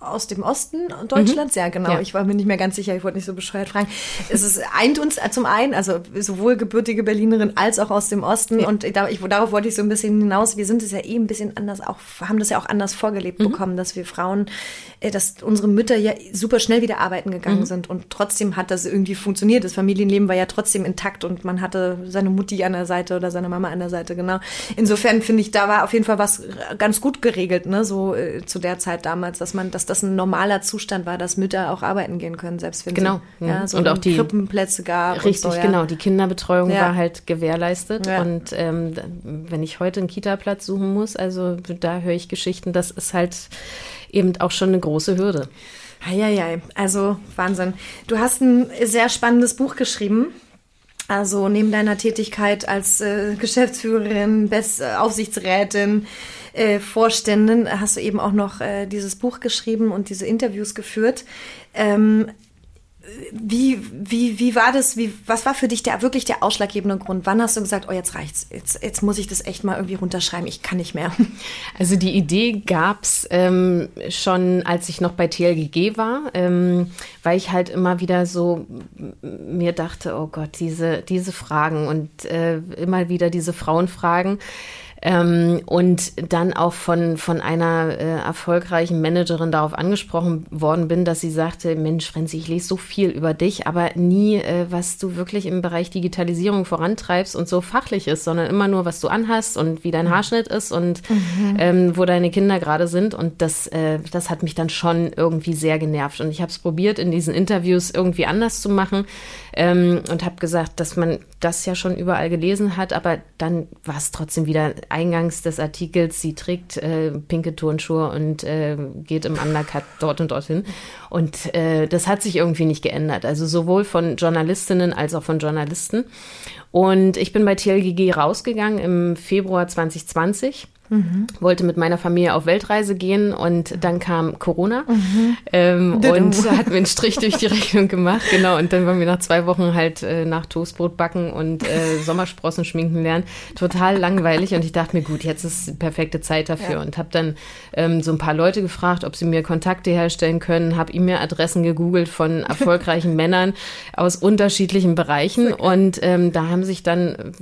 aus dem Osten Deutschlands. Mhm. Ja, genau. Ja. Ich war mir nicht mehr ganz sicher. Ich wollte nicht so bescheuert fragen. Es ist, eint uns zum einen, also sowohl gebürtige Berlinerin als auch aus dem Osten. Ja. Und ich, darauf wollte ich so ein bisschen hinaus. Wir sind es ja eh ein bisschen anders auch, haben das ja auch anders vorgelebt mhm. bekommen, dass wir Frauen, äh, dass unsere Mütter ja super schnell wieder arbeiten gegangen mhm. sind. Und trotzdem hat das irgendwie funktioniert. Das Familienleben war ja trotzdem intakt und man hatte seine Mutti an der Seite oder seine Mama an der Seite, genau. Insofern finde ich, da war auf jeden Fall was ganz gut geregelt, ne, so äh, zu der Zeit damals, dass man, dass das ein normaler Zustand war, dass Mütter auch arbeiten gehen können, selbst wenn genau. sie ja, so und auch die Krippenplätze gab. Richtig, so, ja. genau. Die Kinderbetreuung ja. war halt gewährleistet. Und ähm, wenn ich heute einen Kita-Platz suchen muss, also da höre ich Geschichten, das ist halt eben auch schon eine große Hürde. Eieiei, also Wahnsinn. Du hast ein sehr spannendes Buch geschrieben. Also neben deiner Tätigkeit als äh, Geschäftsführerin, Best äh, Aufsichtsrätin, äh, Vorständin hast du eben auch noch äh, dieses Buch geschrieben und diese Interviews geführt. Ähm, wie, wie, wie war das? Wie, was war für dich der wirklich der ausschlaggebende Grund? Wann hast du gesagt, oh, jetzt reicht's, jetzt, jetzt muss ich das echt mal irgendwie runterschreiben, ich kann nicht mehr? Also die Idee gab's ähm, schon, als ich noch bei TLGG war, ähm, weil ich halt immer wieder so mir dachte, oh Gott, diese, diese Fragen und äh, immer wieder diese Frauenfragen. Ähm, und dann auch von, von einer äh, erfolgreichen Managerin darauf angesprochen worden bin, dass sie sagte, Mensch, Frenzi, ich lese so viel über dich, aber nie, äh, was du wirklich im Bereich Digitalisierung vorantreibst und so fachlich ist, sondern immer nur, was du anhast und wie dein mhm. Haarschnitt ist und mhm. ähm, wo deine Kinder gerade sind. Und das, äh, das hat mich dann schon irgendwie sehr genervt. Und ich habe es probiert, in diesen Interviews irgendwie anders zu machen ähm, und habe gesagt, dass man das ja schon überall gelesen hat, aber dann war es trotzdem wieder eingangs des Artikels, sie trägt äh, pinke Turnschuhe und äh, geht im Undercut dort und dorthin. Und äh, das hat sich irgendwie nicht geändert. Also sowohl von Journalistinnen als auch von Journalisten. Und ich bin bei TLGG rausgegangen im Februar 2020 Mhm. Wollte mit meiner Familie auf Weltreise gehen und dann kam Corona mhm. ähm, und hat mir einen Strich durch die Rechnung gemacht. Genau, und dann waren wir nach zwei Wochen halt äh, nach Toastbrot backen und äh, Sommersprossen schminken lernen. Total langweilig und ich dachte mir, gut, jetzt ist die perfekte Zeit dafür ja. und habe dann ähm, so ein paar Leute gefragt, ob sie mir Kontakte herstellen können, habe E-Mail-Adressen gegoogelt von erfolgreichen Männern aus unterschiedlichen Bereichen und ähm, da haben sich dann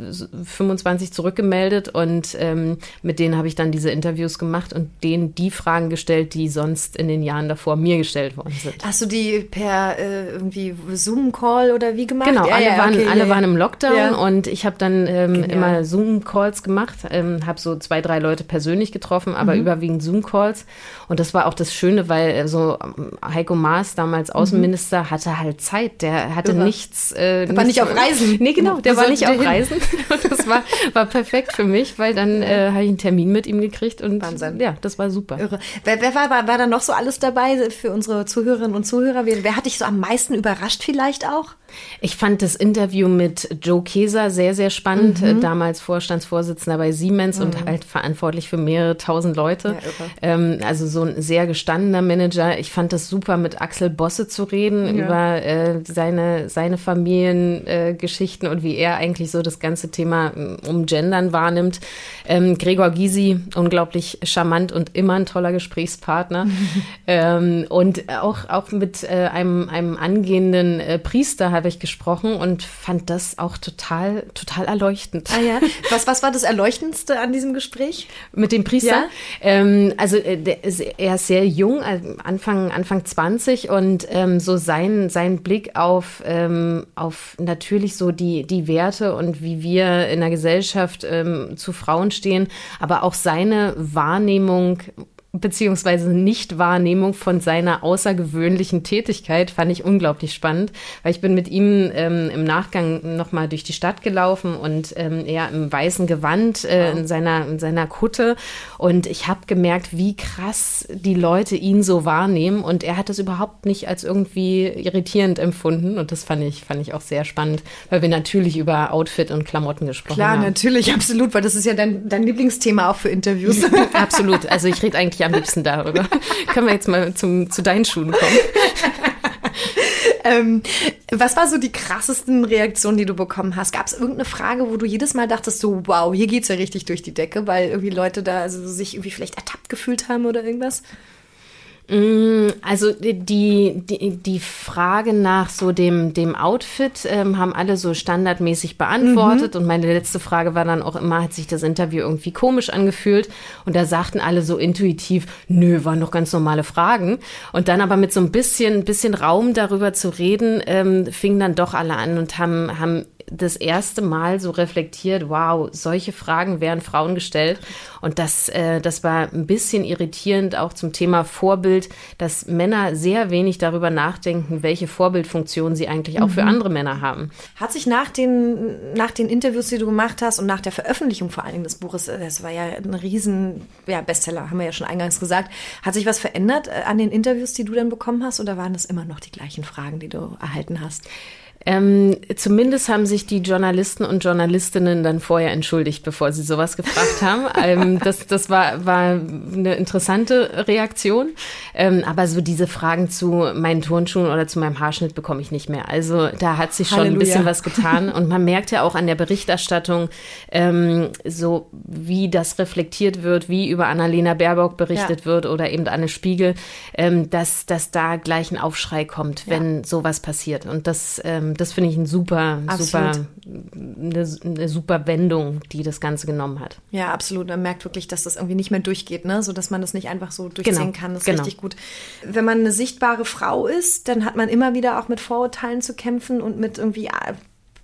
25 zurückgemeldet und ähm, mit denen habe ich dann diese Interviews gemacht und denen die Fragen gestellt, die sonst in den Jahren davor mir gestellt worden sind. Hast du die per äh, irgendwie Zoom-Call oder wie gemacht? Genau, ja, alle, ja, waren, okay, alle ja, waren im Lockdown und ich habe dann ähm, immer Zoom-Calls gemacht, ähm, habe so zwei, drei Leute persönlich getroffen, aber mhm. überwiegend Zoom-Calls. Und das war auch das Schöne, weil äh, so ähm, Heiko Maas, damals mhm. Außenminister, mhm. hatte halt Zeit. Der hatte Irre. nichts. Äh, der war nicht auf Reisen. Nee, genau, der war nicht auf Reisen. Und das war, war perfekt für mich, weil dann äh, habe ich einen Termin Termin mit ihm gekriegt und Wahnsinn. ja, das war super. Irre. Wer, wer war, war, war da noch so alles dabei für unsere Zuhörerinnen und Zuhörer? Wer, wer hat dich so am meisten überrascht vielleicht auch? Ich fand das Interview mit Joe Keser sehr, sehr spannend. Mhm. Damals Vorstandsvorsitzender bei Siemens mhm. und halt verantwortlich für mehrere tausend Leute. Ja, ähm, also so ein sehr gestandener Manager. Ich fand das super, mit Axel Bosse zu reden ja. über äh, seine, seine Familiengeschichten äh, und wie er eigentlich so das ganze Thema mm, um Gendern wahrnimmt. Ähm, Gregor Gysi, unglaublich charmant und immer ein toller Gesprächspartner. ähm, und auch, auch mit äh, einem, einem angehenden äh, Priester habe ich gesprochen und fand das auch total, total erleuchtend. Ah ja. Was, was war das Erleuchtendste an diesem Gespräch? Mit dem Priester? Ja. Ähm, also äh, ist, er ist sehr jung, äh, Anfang, Anfang 20 und ähm, so sein, sein Blick auf, ähm, auf natürlich so die, die Werte und wie wir in der Gesellschaft ähm, zu Frauen stehen, aber auch seine Wahrnehmung beziehungsweise Nichtwahrnehmung von seiner außergewöhnlichen Tätigkeit fand ich unglaublich spannend, weil ich bin mit ihm ähm, im Nachgang nochmal durch die Stadt gelaufen und ähm, er im weißen Gewand äh, wow. in, seiner, in seiner Kutte und ich habe gemerkt, wie krass die Leute ihn so wahrnehmen und er hat das überhaupt nicht als irgendwie irritierend empfunden und das fand ich, fand ich auch sehr spannend, weil wir natürlich über Outfit und Klamotten gesprochen Klar, haben. Klar, natürlich, absolut, weil das ist ja dein, dein Lieblingsthema auch für Interviews. absolut, also ich rede eigentlich am liebsten darüber. Können wir jetzt mal zum, zu deinen Schuhen kommen? ähm, was war so die krassesten Reaktionen, die du bekommen hast? Gab es irgendeine Frage, wo du jedes Mal dachtest, so wow, hier geht's ja richtig durch die Decke, weil irgendwie Leute da also sich irgendwie vielleicht ertappt gefühlt haben oder irgendwas? Mm, also die, die, die Frage nach so dem, dem Outfit ähm, haben alle so standardmäßig beantwortet. Mhm. Und meine letzte Frage war dann auch immer, hat sich das Interview irgendwie komisch angefühlt? Und da sagten alle so intuitiv, nö, waren doch ganz normale Fragen. Und dann aber mit so ein bisschen, bisschen Raum darüber zu reden, ähm, fingen dann doch alle an und haben, haben das erste Mal so reflektiert, wow, solche Fragen werden Frauen gestellt. Und das, äh, das war ein bisschen irritierend auch zum Thema Vorbild, dass Männer sehr wenig darüber nachdenken, welche Vorbildfunktion sie eigentlich auch mhm. für andere Männer haben. Hat sich nach den, nach den Interviews, die du gemacht hast und nach der Veröffentlichung vor allen Dingen des Buches, äh, das war ja ein riesen ja, Bestseller, haben wir ja schon eingangs gesagt, hat sich was verändert äh, an den Interviews, die du dann bekommen hast oder waren das immer noch die gleichen Fragen, die du erhalten hast? Ähm, zumindest haben sich die Journalisten und Journalistinnen dann vorher entschuldigt, bevor sie sowas gefragt haben. ähm, das das war, war eine interessante Reaktion. Ähm, aber so diese Fragen zu meinen Turnschuhen oder zu meinem Haarschnitt bekomme ich nicht mehr. Also da hat sich schon Halleluja. ein bisschen was getan. Und man merkt ja auch an der Berichterstattung, ähm, so wie das reflektiert wird, wie über Annalena Baerbock berichtet ja. wird oder eben Anne Spiegel, ähm, dass, dass da gleich ein Aufschrei kommt, wenn ja. sowas passiert. Und das ähm, das finde ich ein super, super, eine, eine, super Wendung, die das Ganze genommen hat. Ja, absolut. Man merkt wirklich, dass das irgendwie nicht mehr durchgeht, ne? so dass man das nicht einfach so durchziehen genau. kann. Das ist genau. richtig gut. Wenn man eine sichtbare Frau ist, dann hat man immer wieder auch mit Vorurteilen zu kämpfen und mit irgendwie äh,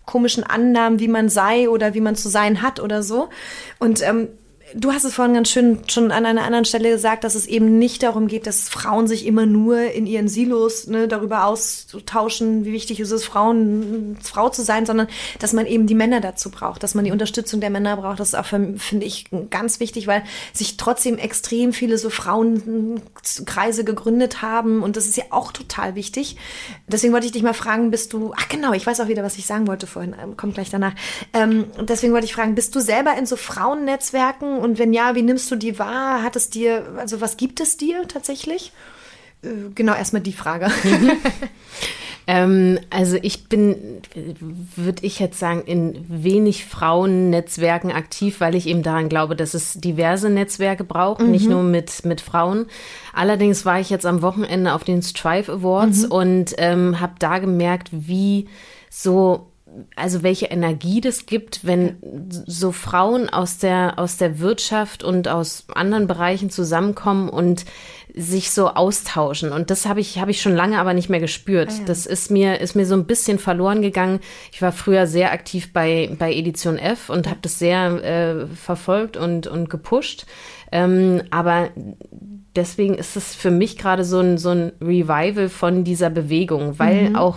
komischen Annahmen, wie man sei oder wie man zu sein hat oder so. Und ähm, Du hast es vorhin ganz schön schon an einer anderen Stelle gesagt, dass es eben nicht darum geht, dass Frauen sich immer nur in ihren Silos ne, darüber austauschen, wie wichtig ist es, Frauen, Frau zu sein, sondern dass man eben die Männer dazu braucht, dass man die Unterstützung der Männer braucht. Das ist auch, finde ich, ganz wichtig, weil sich trotzdem extrem viele so Frauenkreise gegründet haben und das ist ja auch total wichtig. Deswegen wollte ich dich mal fragen, bist du, ach genau, ich weiß auch wieder, was ich sagen wollte vorhin, kommt gleich danach. Ähm, deswegen wollte ich fragen, bist du selber in so Frauennetzwerken und wenn ja, wie nimmst du die wahr? Hat es dir, also was gibt es dir tatsächlich? Äh, genau, erstmal die Frage. Ähm, also ich bin, würde ich jetzt sagen, in wenig Frauennetzwerken aktiv, weil ich eben daran glaube, dass es diverse Netzwerke braucht, mhm. nicht nur mit, mit Frauen. Allerdings war ich jetzt am Wochenende auf den Strive Awards mhm. und ähm, habe da gemerkt, wie so also welche Energie das gibt, wenn so Frauen aus der, aus der Wirtschaft und aus anderen Bereichen zusammenkommen und sich so austauschen. Und das habe ich, habe ich schon lange aber nicht mehr gespürt. Ah, ja. Das ist mir, ist mir so ein bisschen verloren gegangen. Ich war früher sehr aktiv bei, bei Edition F und habe das sehr äh, verfolgt und, und gepusht. Ähm, aber deswegen ist es für mich gerade so ein, so ein Revival von dieser Bewegung, weil mhm. auch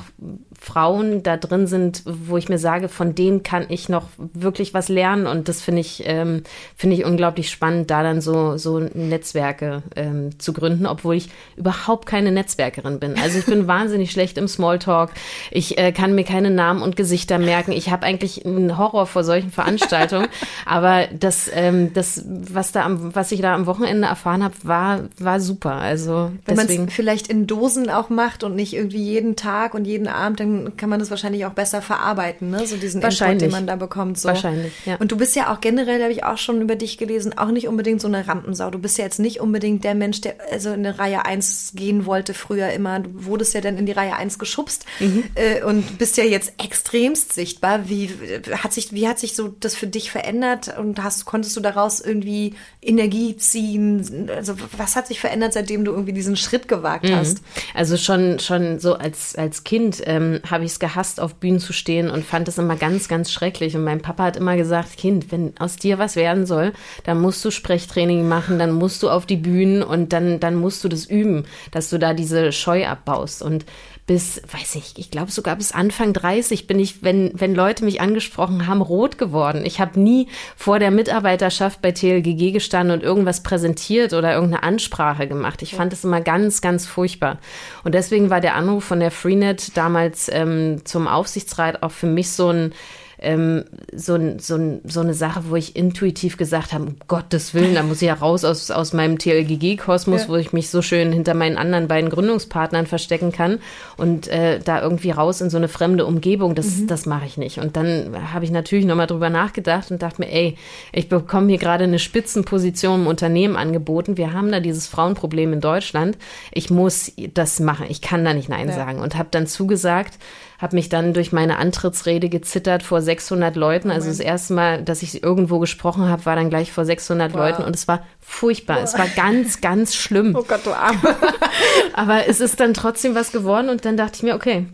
Frauen da drin sind, wo ich mir sage, von denen kann ich noch wirklich was lernen und das finde ich, ähm, finde ich unglaublich spannend, da dann so, so Netzwerke ähm, zu gründen, obwohl ich überhaupt keine Netzwerkerin bin. Also ich bin wahnsinnig schlecht im Smalltalk. Ich äh, kann mir keine Namen und Gesichter merken. Ich habe eigentlich einen Horror vor solchen Veranstaltungen, aber das, ähm, das, was da am, was ich da am Wochenende erfahren habe, war, war super. Also wenn man es vielleicht in Dosen auch macht und nicht irgendwie jeden Tag und jeden Abend, dann kann man das wahrscheinlich auch besser verarbeiten, ne? So diesen Input, den man da bekommt. So. Wahrscheinlich, ja. Und du bist ja auch generell, habe ich auch schon über dich gelesen, auch nicht unbedingt so eine Rampensau. Du bist ja jetzt nicht unbedingt der Mensch, der also in eine Reihe 1 gehen wollte früher immer. Du wurdest ja dann in die Reihe 1 geschubst mhm. äh, und bist ja jetzt extremst sichtbar. Wie hat sich, wie hat sich so das für dich verändert und hast, konntest du daraus irgendwie Energie ziehen? Also was hat sich verändert, seitdem du irgendwie diesen Schritt gewagt mhm. hast? Also schon, schon so als, als Kind ähm, habe ich es gehasst, auf Bühnen zu stehen und fand es immer ganz, ganz schrecklich. Und mein Papa hat immer gesagt, Kind, wenn aus dir was werden soll, dann musst du Sprechtraining machen, dann musst du auf die Bühnen und dann, dann musst du das üben, dass du da diese Scheu abbaust. Und bis, weiß ich, ich glaube sogar bis Anfang 30 bin ich, wenn, wenn Leute mich angesprochen haben, rot geworden. Ich habe nie vor der Mitarbeiterschaft bei TLGG gestanden und irgendwas präsentiert oder irgendeine Ansprache gemacht. Ich fand es immer ganz, ganz furchtbar. Und deswegen war der Anruf von der Freenet damals ähm, zum Aufsichtsrat auch für mich so ein ähm, so, so, so eine Sache, wo ich intuitiv gesagt habe, um Gottes Willen, da muss ich ja raus aus, aus meinem TLGG-Kosmos, ja. wo ich mich so schön hinter meinen anderen beiden Gründungspartnern verstecken kann und äh, da irgendwie raus in so eine fremde Umgebung, das, mhm. das mache ich nicht. Und dann habe ich natürlich nochmal drüber nachgedacht und dachte mir, ey, ich bekomme hier gerade eine Spitzenposition im Unternehmen angeboten. Wir haben da dieses Frauenproblem in Deutschland. Ich muss das machen. Ich kann da nicht Nein ja. sagen. Und habe dann zugesagt, habe mich dann durch meine Antrittsrede gezittert vor 600 Leuten. Also das erste Mal, dass ich irgendwo gesprochen habe, war dann gleich vor 600 wow. Leuten und es war furchtbar. Wow. Es war ganz, ganz schlimm. Oh Gott, du Arme. Aber es ist dann trotzdem was geworden und dann dachte ich mir, okay,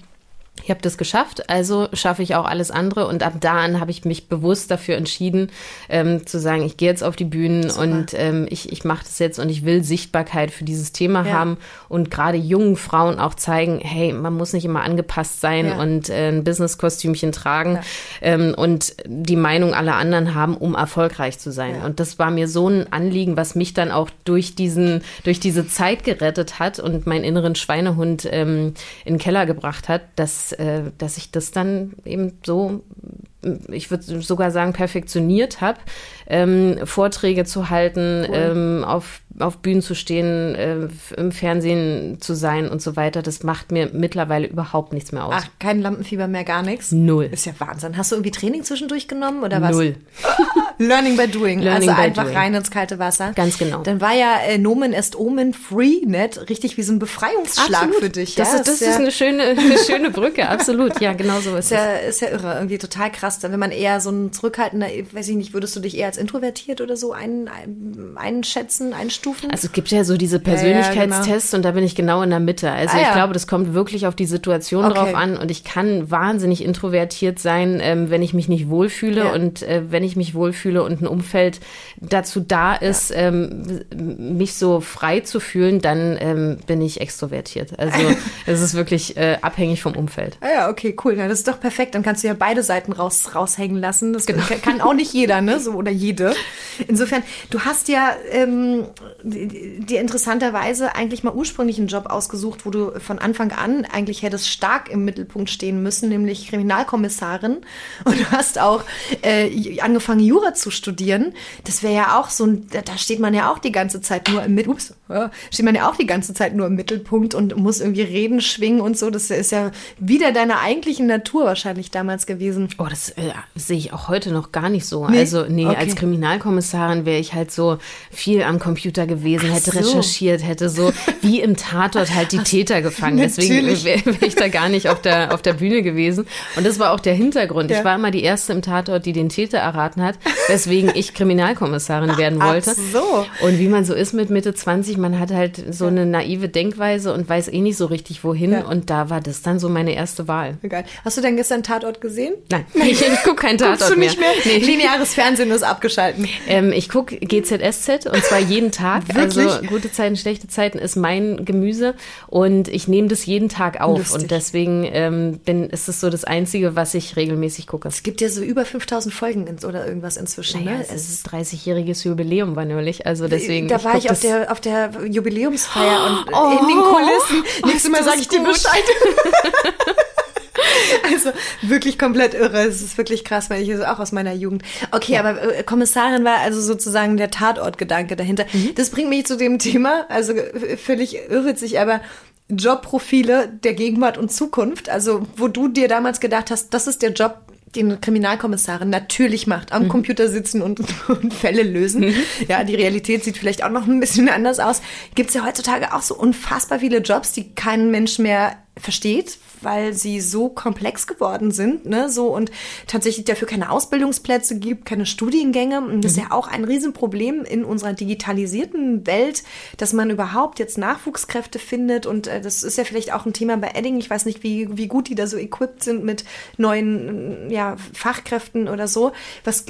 ich habe das geschafft, also schaffe ich auch alles andere. Und ab da an habe ich mich bewusst dafür entschieden, ähm, zu sagen, ich gehe jetzt auf die Bühnen Super. und ähm, ich, ich mache das jetzt und ich will Sichtbarkeit für dieses Thema ja. haben und gerade jungen Frauen auch zeigen, hey, man muss nicht immer angepasst sein ja. und äh, ein Business-Kostümchen tragen ja. ähm, und die Meinung aller anderen haben, um erfolgreich zu sein. Und das war mir so ein Anliegen, was mich dann auch durch diesen, durch diese Zeit gerettet hat und meinen inneren Schweinehund ähm, in den Keller gebracht hat, dass äh, dass ich das dann eben so, ich würde sogar sagen, perfektioniert habe, ähm, Vorträge zu halten, cool. ähm, auf, auf Bühnen zu stehen, äh, im Fernsehen zu sein und so weiter. Das macht mir mittlerweile überhaupt nichts mehr aus. Ach, kein Lampenfieber mehr, gar nichts? Null. Ist ja Wahnsinn. Hast du irgendwie Training zwischendurch genommen oder was? Null. Learning by doing. Learning also by einfach doing. rein ins kalte Wasser. Ganz genau. Dann war ja äh, Nomen est Omen Free Net richtig wie so ein Befreiungsschlag absolut. für dich. Das, ja? ist, das ist, ja, eine schöne, eine schöne Brücke, absolut. Ja, genau so ist, ist ja, es. Ist ja irre, irgendwie total krass. Wenn man eher so ein zurückhaltender, weiß ich nicht, würdest du dich eher als introvertiert oder so ein, ein, einschätzen, einstufen? Also es gibt ja so diese Persönlichkeitstests ja, genau. und da bin ich genau in der Mitte. Also ah, ich glaube, das kommt wirklich auf die Situation okay. drauf an und ich kann wahnsinnig introvertiert sein, ähm, wenn ich mich nicht wohlfühle und äh, wenn ich mich wohlfühle und ein Umfeld dazu da ist, ja. ähm, mich so frei zu fühlen, dann ähm, bin ich extrovertiert. Also es ist wirklich äh, abhängig vom Umfeld. Ah ja, okay, cool. Ja, das ist doch perfekt. Dann kannst du ja beide Seiten raus, raushängen lassen. Das genau. kann auch nicht jeder, ne? So oder jede. Insofern, du hast ja ähm, dir interessanterweise eigentlich mal ursprünglich einen Job ausgesucht, wo du von Anfang an eigentlich hättest stark im Mittelpunkt stehen müssen, nämlich Kriminalkommissarin. Und du hast auch äh, angefangen, Jura zu studieren. Das wäre ja auch so ein, da steht man ja auch die ganze Zeit nur im Mittelpunkt, steht man ja auch die ganze Zeit nur im Mittelpunkt und muss irgendwie reden, schwingen und so. Das ist ja wieder deine eigentliche Natur wahrscheinlich damals gewesen. Oh, das äh, sehe ich auch heute noch gar nicht so. Nee? Also, nee, okay. als Kriminalkommissarin wäre ich halt so viel am Computer gewesen, Ach hätte so. recherchiert, hätte so wie im Tatort halt die Täter gefangen. Deswegen wäre wär ich da gar nicht auf der, auf der Bühne gewesen. Und das war auch der Hintergrund. Ja. Ich war immer die Erste im Tatort, die den Täter erraten hat, weswegen ich Kriminalkommissarin werden wollte. Ach so. Und wie man so ist mit Mitte 20, man hat halt so eine naive Denkweise und weiß eh nicht so richtig wohin. Ja. Und da war das dann so meine erste Wahl. Geil. Hast du denn gestern Tatort gesehen? Nein, ich, ich gucke keinen Tatort Guckst du nicht mehr. mehr? Nee. Lineares Fernsehen ist abgeschalten. Ähm, ich gucke GZSZ und zwar jeden Tag. Wirklich? Also gute Zeiten, schlechte Zeiten ist mein Gemüse und ich nehme das jeden Tag auf. Lustig. Und deswegen ähm, bin, ist es so das Einzige, was ich regelmäßig gucke. Es gibt ja so über 5000 Folgen oder irgendwas inzwischen. Naja, ne? es ist 30-jähriges Jubiläum war neulich, also deswegen. Da war ich, ich auf der, auf der Jubiläumsfeier und oh, in den Kulissen. Oh, Nächstes Mal sage ich dir Bescheid. Also wirklich komplett irre. Es ist wirklich krass, weil ich es auch aus meiner Jugend. Okay, ja. aber äh, Kommissarin war also sozusagen der Tatortgedanke dahinter. Mhm. Das bringt mich zu dem Thema, also äh, völlig irrwitzig, aber Jobprofile der Gegenwart und Zukunft. Also wo du dir damals gedacht hast, das ist der Job, den Kriminalkommissarin natürlich macht, am mhm. Computer sitzen und, und Fälle lösen. Mhm. Ja, die Realität sieht vielleicht auch noch ein bisschen anders aus. Gibt es ja heutzutage auch so unfassbar viele Jobs, die kein Mensch mehr versteht, weil sie so komplex geworden sind, ne, so und tatsächlich dafür keine Ausbildungsplätze gibt, keine Studiengänge. Und das ist mhm. ja auch ein Riesenproblem in unserer digitalisierten Welt, dass man überhaupt jetzt Nachwuchskräfte findet. Und äh, das ist ja vielleicht auch ein Thema bei Edding. Ich weiß nicht, wie, wie gut die da so equipped sind mit neuen ja, Fachkräften oder so. Was,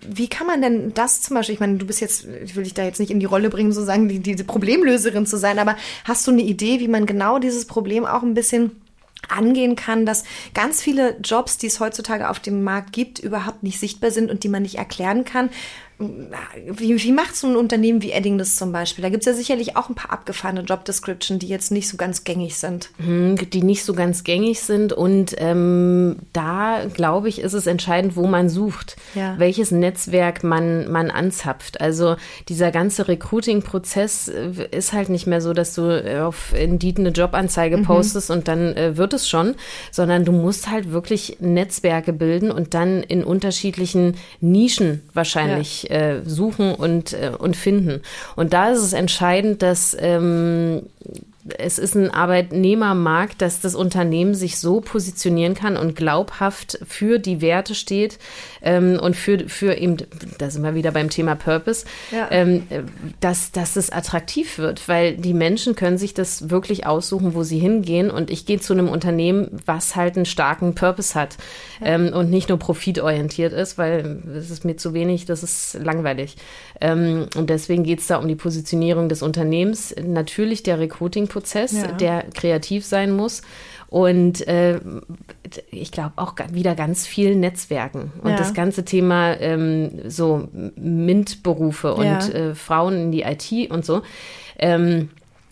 wie kann man denn das zum Beispiel, ich meine, du bist jetzt, ich will dich da jetzt nicht in die Rolle bringen, sozusagen, die, diese Problemlöserin zu sein, aber hast du eine Idee, wie man genau dieses Problem auch ein bisschen angehen kann, dass ganz viele Jobs, die es heutzutage auf dem Markt gibt, überhaupt nicht sichtbar sind und die man nicht erklären kann. Wie, wie macht so ein Unternehmen wie Edding das zum Beispiel? Da gibt es ja sicherlich auch ein paar abgefahrene Job Description, die jetzt nicht so ganz gängig sind. Hm, die nicht so ganz gängig sind. Und ähm, da, glaube ich, ist es entscheidend, wo man sucht, ja. welches Netzwerk man, man anzapft. Also dieser ganze Recruiting-Prozess äh, ist halt nicht mehr so, dass du auf Indeed eine Jobanzeige mhm. postest und dann äh, wird es schon, sondern du musst halt wirklich Netzwerke bilden und dann in unterschiedlichen Nischen wahrscheinlich ja äh, suchen und, äh, und finden. Und da ist es entscheidend, dass ähm, es ist ein Arbeitnehmermarkt, dass das Unternehmen sich so positionieren kann und glaubhaft für die Werte steht ähm, und für, für eben, da sind wir wieder beim Thema Purpose, ja. ähm, dass, dass es attraktiv wird, weil die Menschen können sich das wirklich aussuchen, wo sie hingehen und ich gehe zu einem Unternehmen, was halt einen starken Purpose hat ja. ähm, und nicht nur profitorientiert ist, weil es ist mir zu wenig, das ist langweilig. Ähm, und deswegen geht es da um die Positionierung des Unternehmens, natürlich der Recruiting Prozess, ja. der kreativ sein muss. Und äh, ich glaube auch wieder ganz viel Netzwerken. Und ja. das ganze Thema ähm, so MINT-Berufe und äh, Frauen in die IT und so. Ähm,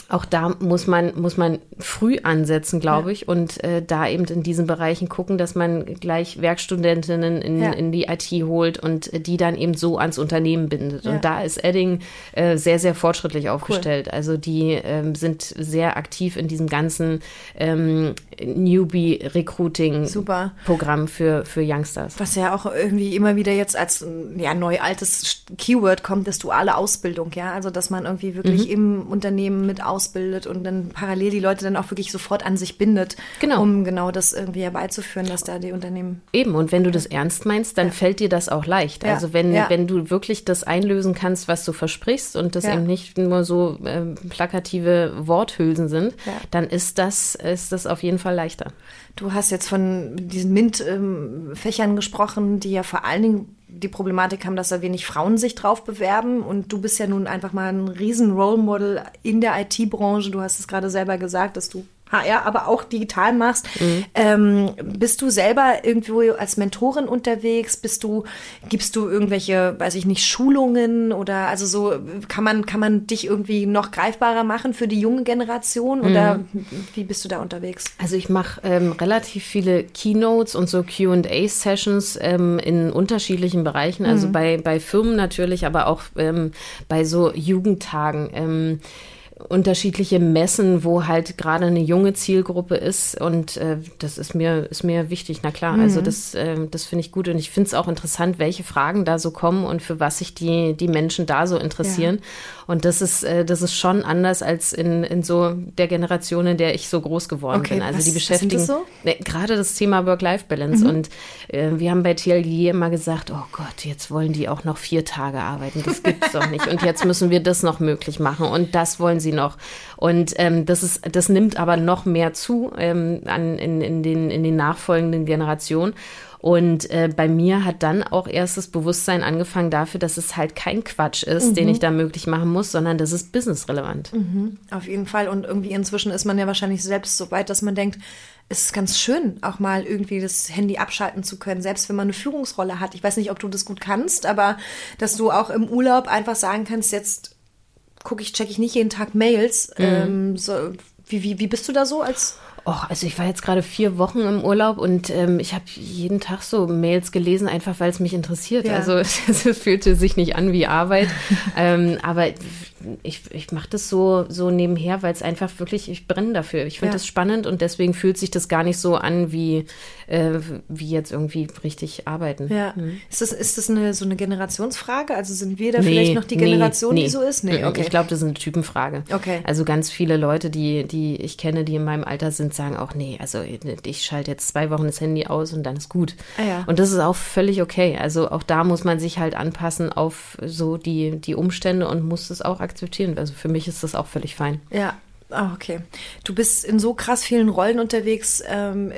auch da muss man, muss man früh ansetzen, glaube ja. ich, und äh, da eben in diesen Bereichen gucken, dass man gleich Werkstudentinnen in, ja. in die IT holt und die dann eben so ans Unternehmen bindet. Ja. Und da ist Edding äh, sehr, sehr fortschrittlich aufgestellt. Cool. Also die ähm, sind sehr aktiv in diesem ganzen ähm, Newbie-Recruiting-Programm für, für Youngsters. Was ja auch irgendwie immer wieder jetzt als ja, neu altes Keyword kommt, das duale Ausbildung, ja. Also dass man irgendwie wirklich mhm. im Unternehmen mit ausbildet und dann parallel die Leute dann auch wirklich sofort an sich bindet, genau. um genau das irgendwie herbeizuführen, dass da die Unternehmen. Eben, und wenn du das ernst meinst, dann ja. fällt dir das auch leicht. Ja. Also wenn, ja. wenn du wirklich das einlösen kannst, was du versprichst und das eben nicht nur so äh, plakative Worthülsen sind, dann ist das, ist das auf jeden Fall leichter. Du hast jetzt von diesen MINT-Fächern ähm, gesprochen, die ja vor allen Dingen die Problematik haben, dass da wenig Frauen sich drauf bewerben. Und du bist ja nun einfach mal ein riesen Role Model in der IT-Branche. Du hast es gerade selber gesagt, dass du HR, aber auch digital machst. Mhm. Ähm, bist du selber irgendwo als Mentorin unterwegs? Bist du, gibst du irgendwelche, weiß ich nicht, Schulungen oder also so, kann man, kann man dich irgendwie noch greifbarer machen für die junge Generation oder mhm. wie bist du da unterwegs? Also ich mache ähm, relativ viele Keynotes und so QA-Sessions ähm, in unterschiedlichen Bereichen, also mhm. bei, bei Firmen natürlich, aber auch ähm, bei so Jugendtagen. Unterschiedliche Messen, wo halt gerade eine junge Zielgruppe ist. Und äh, das ist mir, ist mir wichtig, na klar. Also mhm. Also das, äh, das finde ich gut. Und ich finde es auch interessant, welche Fragen da so kommen und für was sich die, die Menschen da so interessieren. Ja. Und das ist, äh, das ist schon anders als in, in so der Generation, in der ich so groß geworden okay, bin. Also was, die beschäftigen das so? ne, gerade das Thema Work-Life-Balance. Mhm. Und äh, wir haben bei TLG immer gesagt, oh Gott, jetzt wollen die auch noch vier Tage arbeiten. Das gibt's doch nicht. Und jetzt müssen wir das noch möglich machen. Und das wollen sie noch. Und ähm, das ist, das nimmt aber noch mehr zu ähm, an, in, in, den, in den nachfolgenden Generationen. Und äh, bei mir hat dann auch erst das Bewusstsein angefangen dafür, dass es halt kein Quatsch ist, mhm. den ich da möglich machen muss, sondern das ist businessrelevant. Mhm. Auf jeden Fall. Und irgendwie inzwischen ist man ja wahrscheinlich selbst so weit, dass man denkt, es ist ganz schön, auch mal irgendwie das Handy abschalten zu können, selbst wenn man eine Führungsrolle hat. Ich weiß nicht, ob du das gut kannst, aber dass du auch im Urlaub einfach sagen kannst, jetzt gucke ich, checke ich nicht jeden Tag Mails. Mhm. Ähm, so, wie, wie, wie bist du da so als Oh, also ich war jetzt gerade vier Wochen im Urlaub und ähm, ich habe jeden Tag so Mails gelesen, einfach weil es mich interessiert. Ja. Also es fühlte sich nicht an wie Arbeit. ähm, aber ich, ich mache das so, so nebenher, weil es einfach wirklich, ich brenne dafür. Ich finde ja. das spannend und deswegen fühlt sich das gar nicht so an, wie, äh, wie jetzt irgendwie richtig arbeiten. Ja. Mhm. Ist das, ist das eine, so eine Generationsfrage? Also sind wir da nee, vielleicht noch die Generation, nee, nee. die so ist? Nee, okay. Ich glaube, das ist eine Typenfrage. Okay. Also ganz viele Leute, die, die ich kenne, die in meinem Alter sind, sagen auch, nee, also ich schalte jetzt zwei Wochen das Handy aus und dann ist gut. Ah, ja. Und das ist auch völlig okay. Also auch da muss man sich halt anpassen auf so die, die Umstände und muss es auch akzeptieren akzeptieren. Also für mich ist das auch völlig fein. Ja. Ah, okay. Du bist in so krass vielen Rollen unterwegs. Ähm,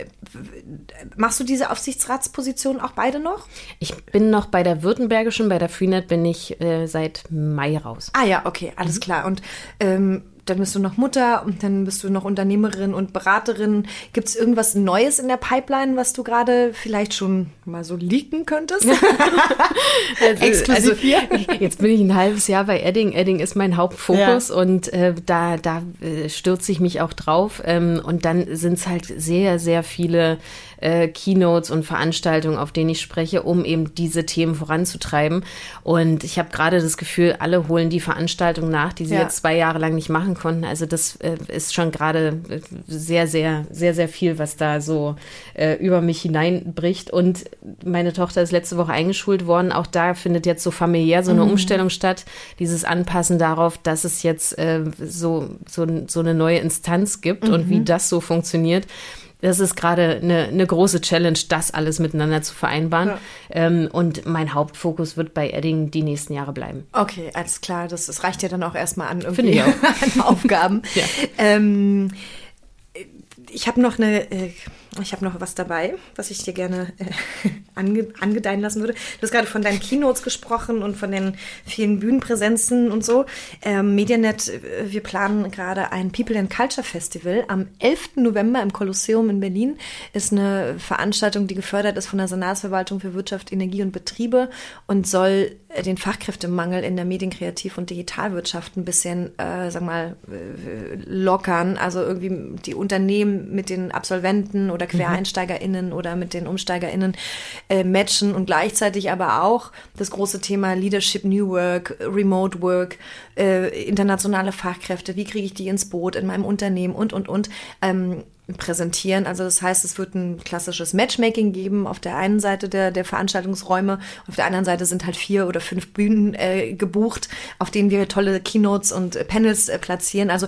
machst du diese Aufsichtsratsposition auch beide noch? Ich bin noch bei der Württembergischen, bei der Freenet bin ich äh, seit Mai raus. Ah ja, okay, alles mhm. klar. Und ähm, dann bist du noch Mutter und dann bist du noch Unternehmerin und Beraterin. Gibt es irgendwas Neues in der Pipeline, was du gerade vielleicht schon mal so leaken könntest? also, Exklusiv also, hier. Jetzt bin ich ein halbes Jahr bei Edding. Edding ist mein Hauptfokus ja. und äh, da, da äh, stürze ich mich auch drauf. Ähm, und dann sind es halt sehr, sehr viele äh, Keynotes und Veranstaltungen, auf denen ich spreche, um eben diese Themen voranzutreiben. Und ich habe gerade das Gefühl, alle holen die Veranstaltung nach, die sie ja. jetzt zwei Jahre lang nicht machen konnten. Also das äh, ist schon gerade äh, sehr, sehr, sehr, sehr viel, was da so äh, über mich hineinbricht. Und meine Tochter ist letzte Woche eingeschult worden. Auch da findet jetzt so familiär so eine mhm. Umstellung statt. Dieses Anpassen darauf, dass es jetzt äh, so, so, so eine neue Instanz gibt mhm. und wie das so funktioniert das ist gerade eine, eine große Challenge, das alles miteinander zu vereinbaren. Ja. Ähm, und mein Hauptfokus wird bei Edding die nächsten Jahre bleiben. Okay, alles klar. Das, das reicht ja dann auch erstmal an, irgendwie an Aufgaben. ja. ähm, ich habe noch eine, äh, ich habe noch was dabei, was ich dir gerne äh, ange, angedeihen lassen würde. Du hast gerade von deinen Keynotes gesprochen und von den vielen Bühnenpräsenzen und so. Ähm, Medianet, äh, wir planen gerade ein People and Culture Festival am 11. November im Kolosseum in Berlin. Ist eine Veranstaltung, die gefördert ist von der Senatsverwaltung für Wirtschaft, Energie und Betriebe und soll äh, den Fachkräftemangel in der Medienkreativ- und Digitalwirtschaft ein bisschen, äh, sag mal, äh, lockern. Also irgendwie die Unternehmen mit den Absolventen oder QuereinsteigerInnen oder mit den UmsteigerInnen äh, matchen und gleichzeitig aber auch das große Thema Leadership New Work, Remote Work, äh, internationale Fachkräfte, wie kriege ich die ins Boot in meinem Unternehmen und, und, und. Ähm, präsentieren. Also das heißt, es wird ein klassisches Matchmaking geben auf der einen Seite der, der Veranstaltungsräume, auf der anderen Seite sind halt vier oder fünf Bühnen äh, gebucht, auf denen wir tolle Keynotes und Panels äh, platzieren. Also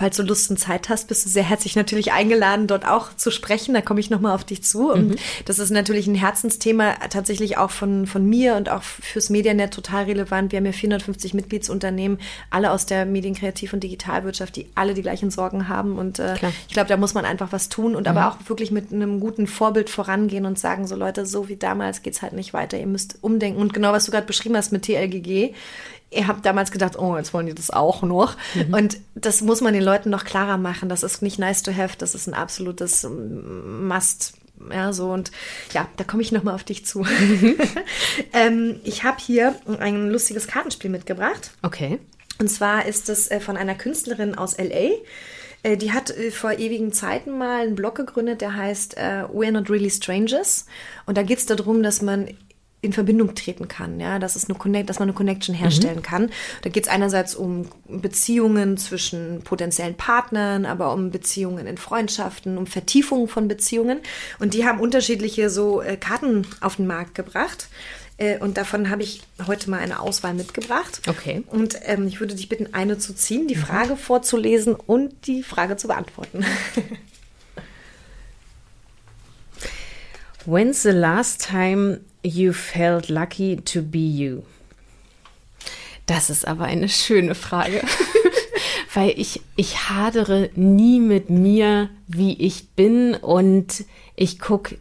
falls du Lust und Zeit hast, bist du sehr herzlich natürlich eingeladen, dort auch zu sprechen. Da komme ich nochmal auf dich zu. Und mhm. das ist natürlich ein Herzensthema, tatsächlich auch von, von mir und auch fürs Medianet total relevant. Wir haben ja 450 Mitgliedsunternehmen, alle aus der Medienkreativ- und Digitalwirtschaft, die alle die gleichen Sorgen haben. Und äh, ich glaube, da muss man einfach was tun und mhm. aber auch wirklich mit einem guten Vorbild vorangehen und sagen, so Leute, so wie damals geht es halt nicht weiter. Ihr müsst umdenken. Und genau, was du gerade beschrieben hast mit TLGG, ihr habt damals gedacht, oh, jetzt wollen die das auch noch. Mhm. Und das muss man den Leuten noch klarer machen. Das ist nicht nice to have, das ist ein absolutes Must. Ja, so und ja, da komme ich nochmal auf dich zu. Mhm. ähm, ich habe hier ein lustiges Kartenspiel mitgebracht. Okay. Und zwar ist es äh, von einer Künstlerin aus LA. Äh, die hat äh, vor ewigen Zeiten mal einen Blog gegründet, der heißt äh, We're Not Really Strangers. Und da geht es darum, dass man in Verbindung treten kann, ja, dass es eine Connect, dass man eine Connection herstellen mhm. kann. Da geht es einerseits um Beziehungen zwischen potenziellen Partnern, aber um Beziehungen in Freundschaften, um Vertiefungen von Beziehungen. Und die haben unterschiedliche so Karten auf den Markt gebracht. Äh, und davon habe ich heute mal eine Auswahl mitgebracht. Okay. Und ähm, ich würde dich bitten, eine zu ziehen, die mhm. Frage vorzulesen und die Frage zu beantworten. When's the last time You felt lucky to be you. Das ist aber eine schöne Frage, weil ich, ich hadere nie mit mir, wie ich bin und ich gucke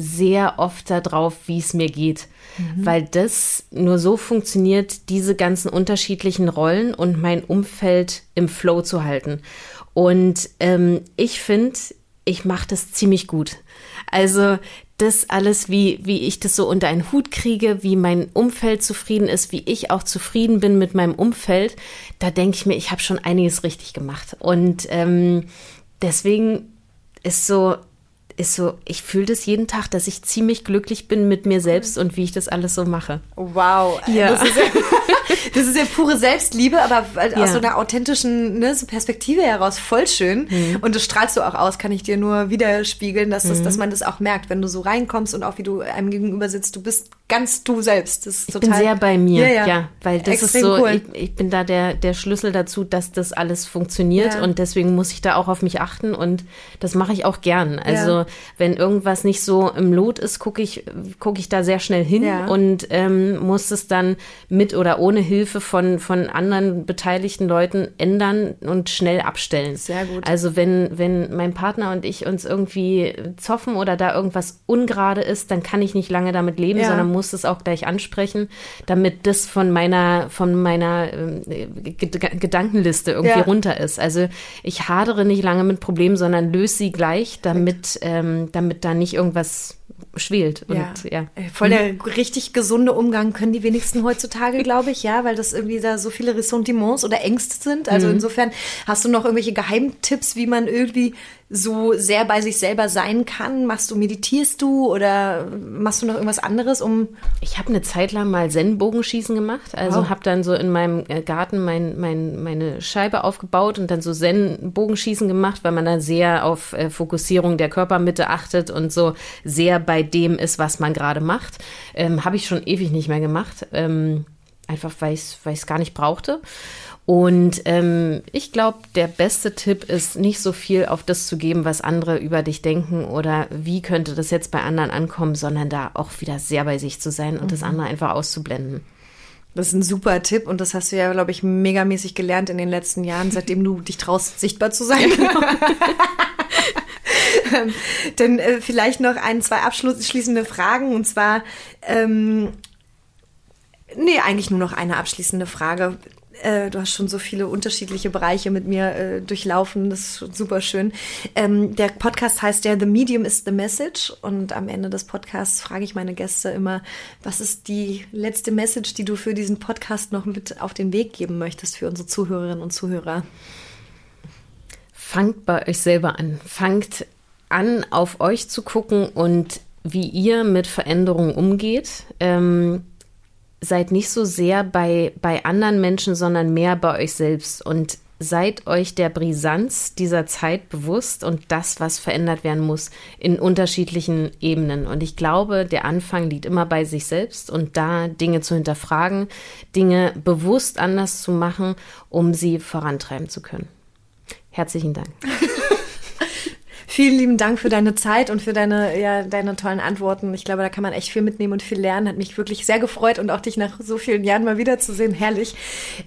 sehr oft darauf, wie es mir geht, mhm. weil das nur so funktioniert, diese ganzen unterschiedlichen Rollen und mein Umfeld im Flow zu halten. Und ähm, ich finde, ich mache das ziemlich gut. Also das alles, wie, wie ich das so unter einen Hut kriege, wie mein Umfeld zufrieden ist, wie ich auch zufrieden bin mit meinem Umfeld, da denke ich mir, ich habe schon einiges richtig gemacht. Und ähm, deswegen ist so, ist so, ich fühle das jeden Tag, dass ich ziemlich glücklich bin mit mir selbst und wie ich das alles so mache. Wow. Ja. Das ist ja, das ist ja pure Selbstliebe, aber ja. aus so einer authentischen ne, so Perspektive heraus voll schön. Mhm. Und das strahlst du auch aus, kann ich dir nur widerspiegeln, dass, das, mhm. dass man das auch merkt, wenn du so reinkommst und auch wie du einem gegenüber sitzt. Du bist ganz du selbst. Das ist ich total, bin sehr bei mir, ja, ja. ja weil das Extrem ist so, cool. ich, ich, bin da der, der Schlüssel dazu, dass das alles funktioniert ja. und deswegen muss ich da auch auf mich achten und das mache ich auch gern. Also wenn irgendwas nicht so im Lot ist, gucke ich, gucke ich da sehr schnell hin und ähm, muss es dann mit oder ohne Hilfe von, von anderen beteiligten Leuten ändern und schnell abstellen. Sehr gut. Also wenn, wenn mein Partner und ich uns irgendwie zoffen oder da irgendwas ungerade ist, dann kann ich nicht lange damit leben, sondern muss muss es auch gleich ansprechen, damit das von meiner, von meiner äh, Gedankenliste irgendwie ja. runter ist. Also ich hadere nicht lange mit Problemen, sondern löse sie gleich, damit, ähm, damit da nicht irgendwas schwelt. Und, ja. ja. Äh, voll der mhm. richtig gesunde Umgang können die wenigsten heutzutage, glaube ich, ja, weil das irgendwie da so viele Ressentiments oder Ängste sind. Also mhm. insofern hast du noch irgendwelche Geheimtipps, wie man irgendwie so sehr bei sich selber sein kann? Machst du, meditierst du oder machst du noch irgendwas anderes, um. Ich habe eine Zeit lang mal Zen-Bogenschießen gemacht. Also oh. habe dann so in meinem äh, Garten mein, mein, meine Scheibe aufgebaut und dann so Zen-Bogenschießen gemacht, weil man da sehr auf äh, Fokussierung der Körpermitte achtet und so sehr bei dem ist, was man gerade macht. Ähm, habe ich schon ewig nicht mehr gemacht. Ähm, einfach weil ich es gar nicht brauchte. Und ähm, ich glaube, der beste Tipp ist, nicht so viel auf das zu geben, was andere über dich denken oder wie könnte das jetzt bei anderen ankommen, sondern da auch wieder sehr bei sich zu sein und mhm. das andere einfach auszublenden. Das ist ein super Tipp und das hast du ja, glaube ich, megamäßig gelernt in den letzten Jahren, seitdem du dich traust, sichtbar zu sein. ähm, denn äh, vielleicht noch ein, zwei abschließende Fragen und zwar, ähm, nee, eigentlich nur noch eine abschließende Frage. Äh, du hast schon so viele unterschiedliche Bereiche mit mir äh, durchlaufen. Das ist schon super schön. Ähm, der Podcast heißt ja The Medium is the Message. Und am Ende des Podcasts frage ich meine Gäste immer, was ist die letzte Message, die du für diesen Podcast noch mit auf den Weg geben möchtest für unsere Zuhörerinnen und Zuhörer? Fangt bei euch selber an. Fangt an, auf euch zu gucken und wie ihr mit Veränderungen umgeht. Ähm, seid nicht so sehr bei, bei anderen Menschen, sondern mehr bei euch selbst und seid euch der Brisanz dieser Zeit bewusst und das, was verändert werden muss, in unterschiedlichen Ebenen. Und ich glaube, der Anfang liegt immer bei sich selbst und da Dinge zu hinterfragen, Dinge bewusst anders zu machen, um sie vorantreiben zu können. Herzlichen Dank. Vielen lieben Dank für deine Zeit und für deine, ja, deine tollen Antworten. Ich glaube, da kann man echt viel mitnehmen und viel lernen. Hat mich wirklich sehr gefreut und auch dich nach so vielen Jahren mal wiederzusehen. Herrlich.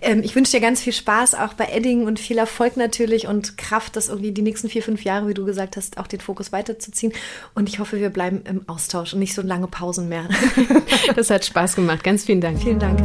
Ähm, ich wünsche dir ganz viel Spaß auch bei Edding und viel Erfolg natürlich und Kraft, das irgendwie die nächsten vier, fünf Jahre, wie du gesagt hast, auch den Fokus weiterzuziehen. Und ich hoffe, wir bleiben im Austausch und nicht so lange Pausen mehr. Das hat Spaß gemacht. Ganz vielen Dank. Vielen Dank.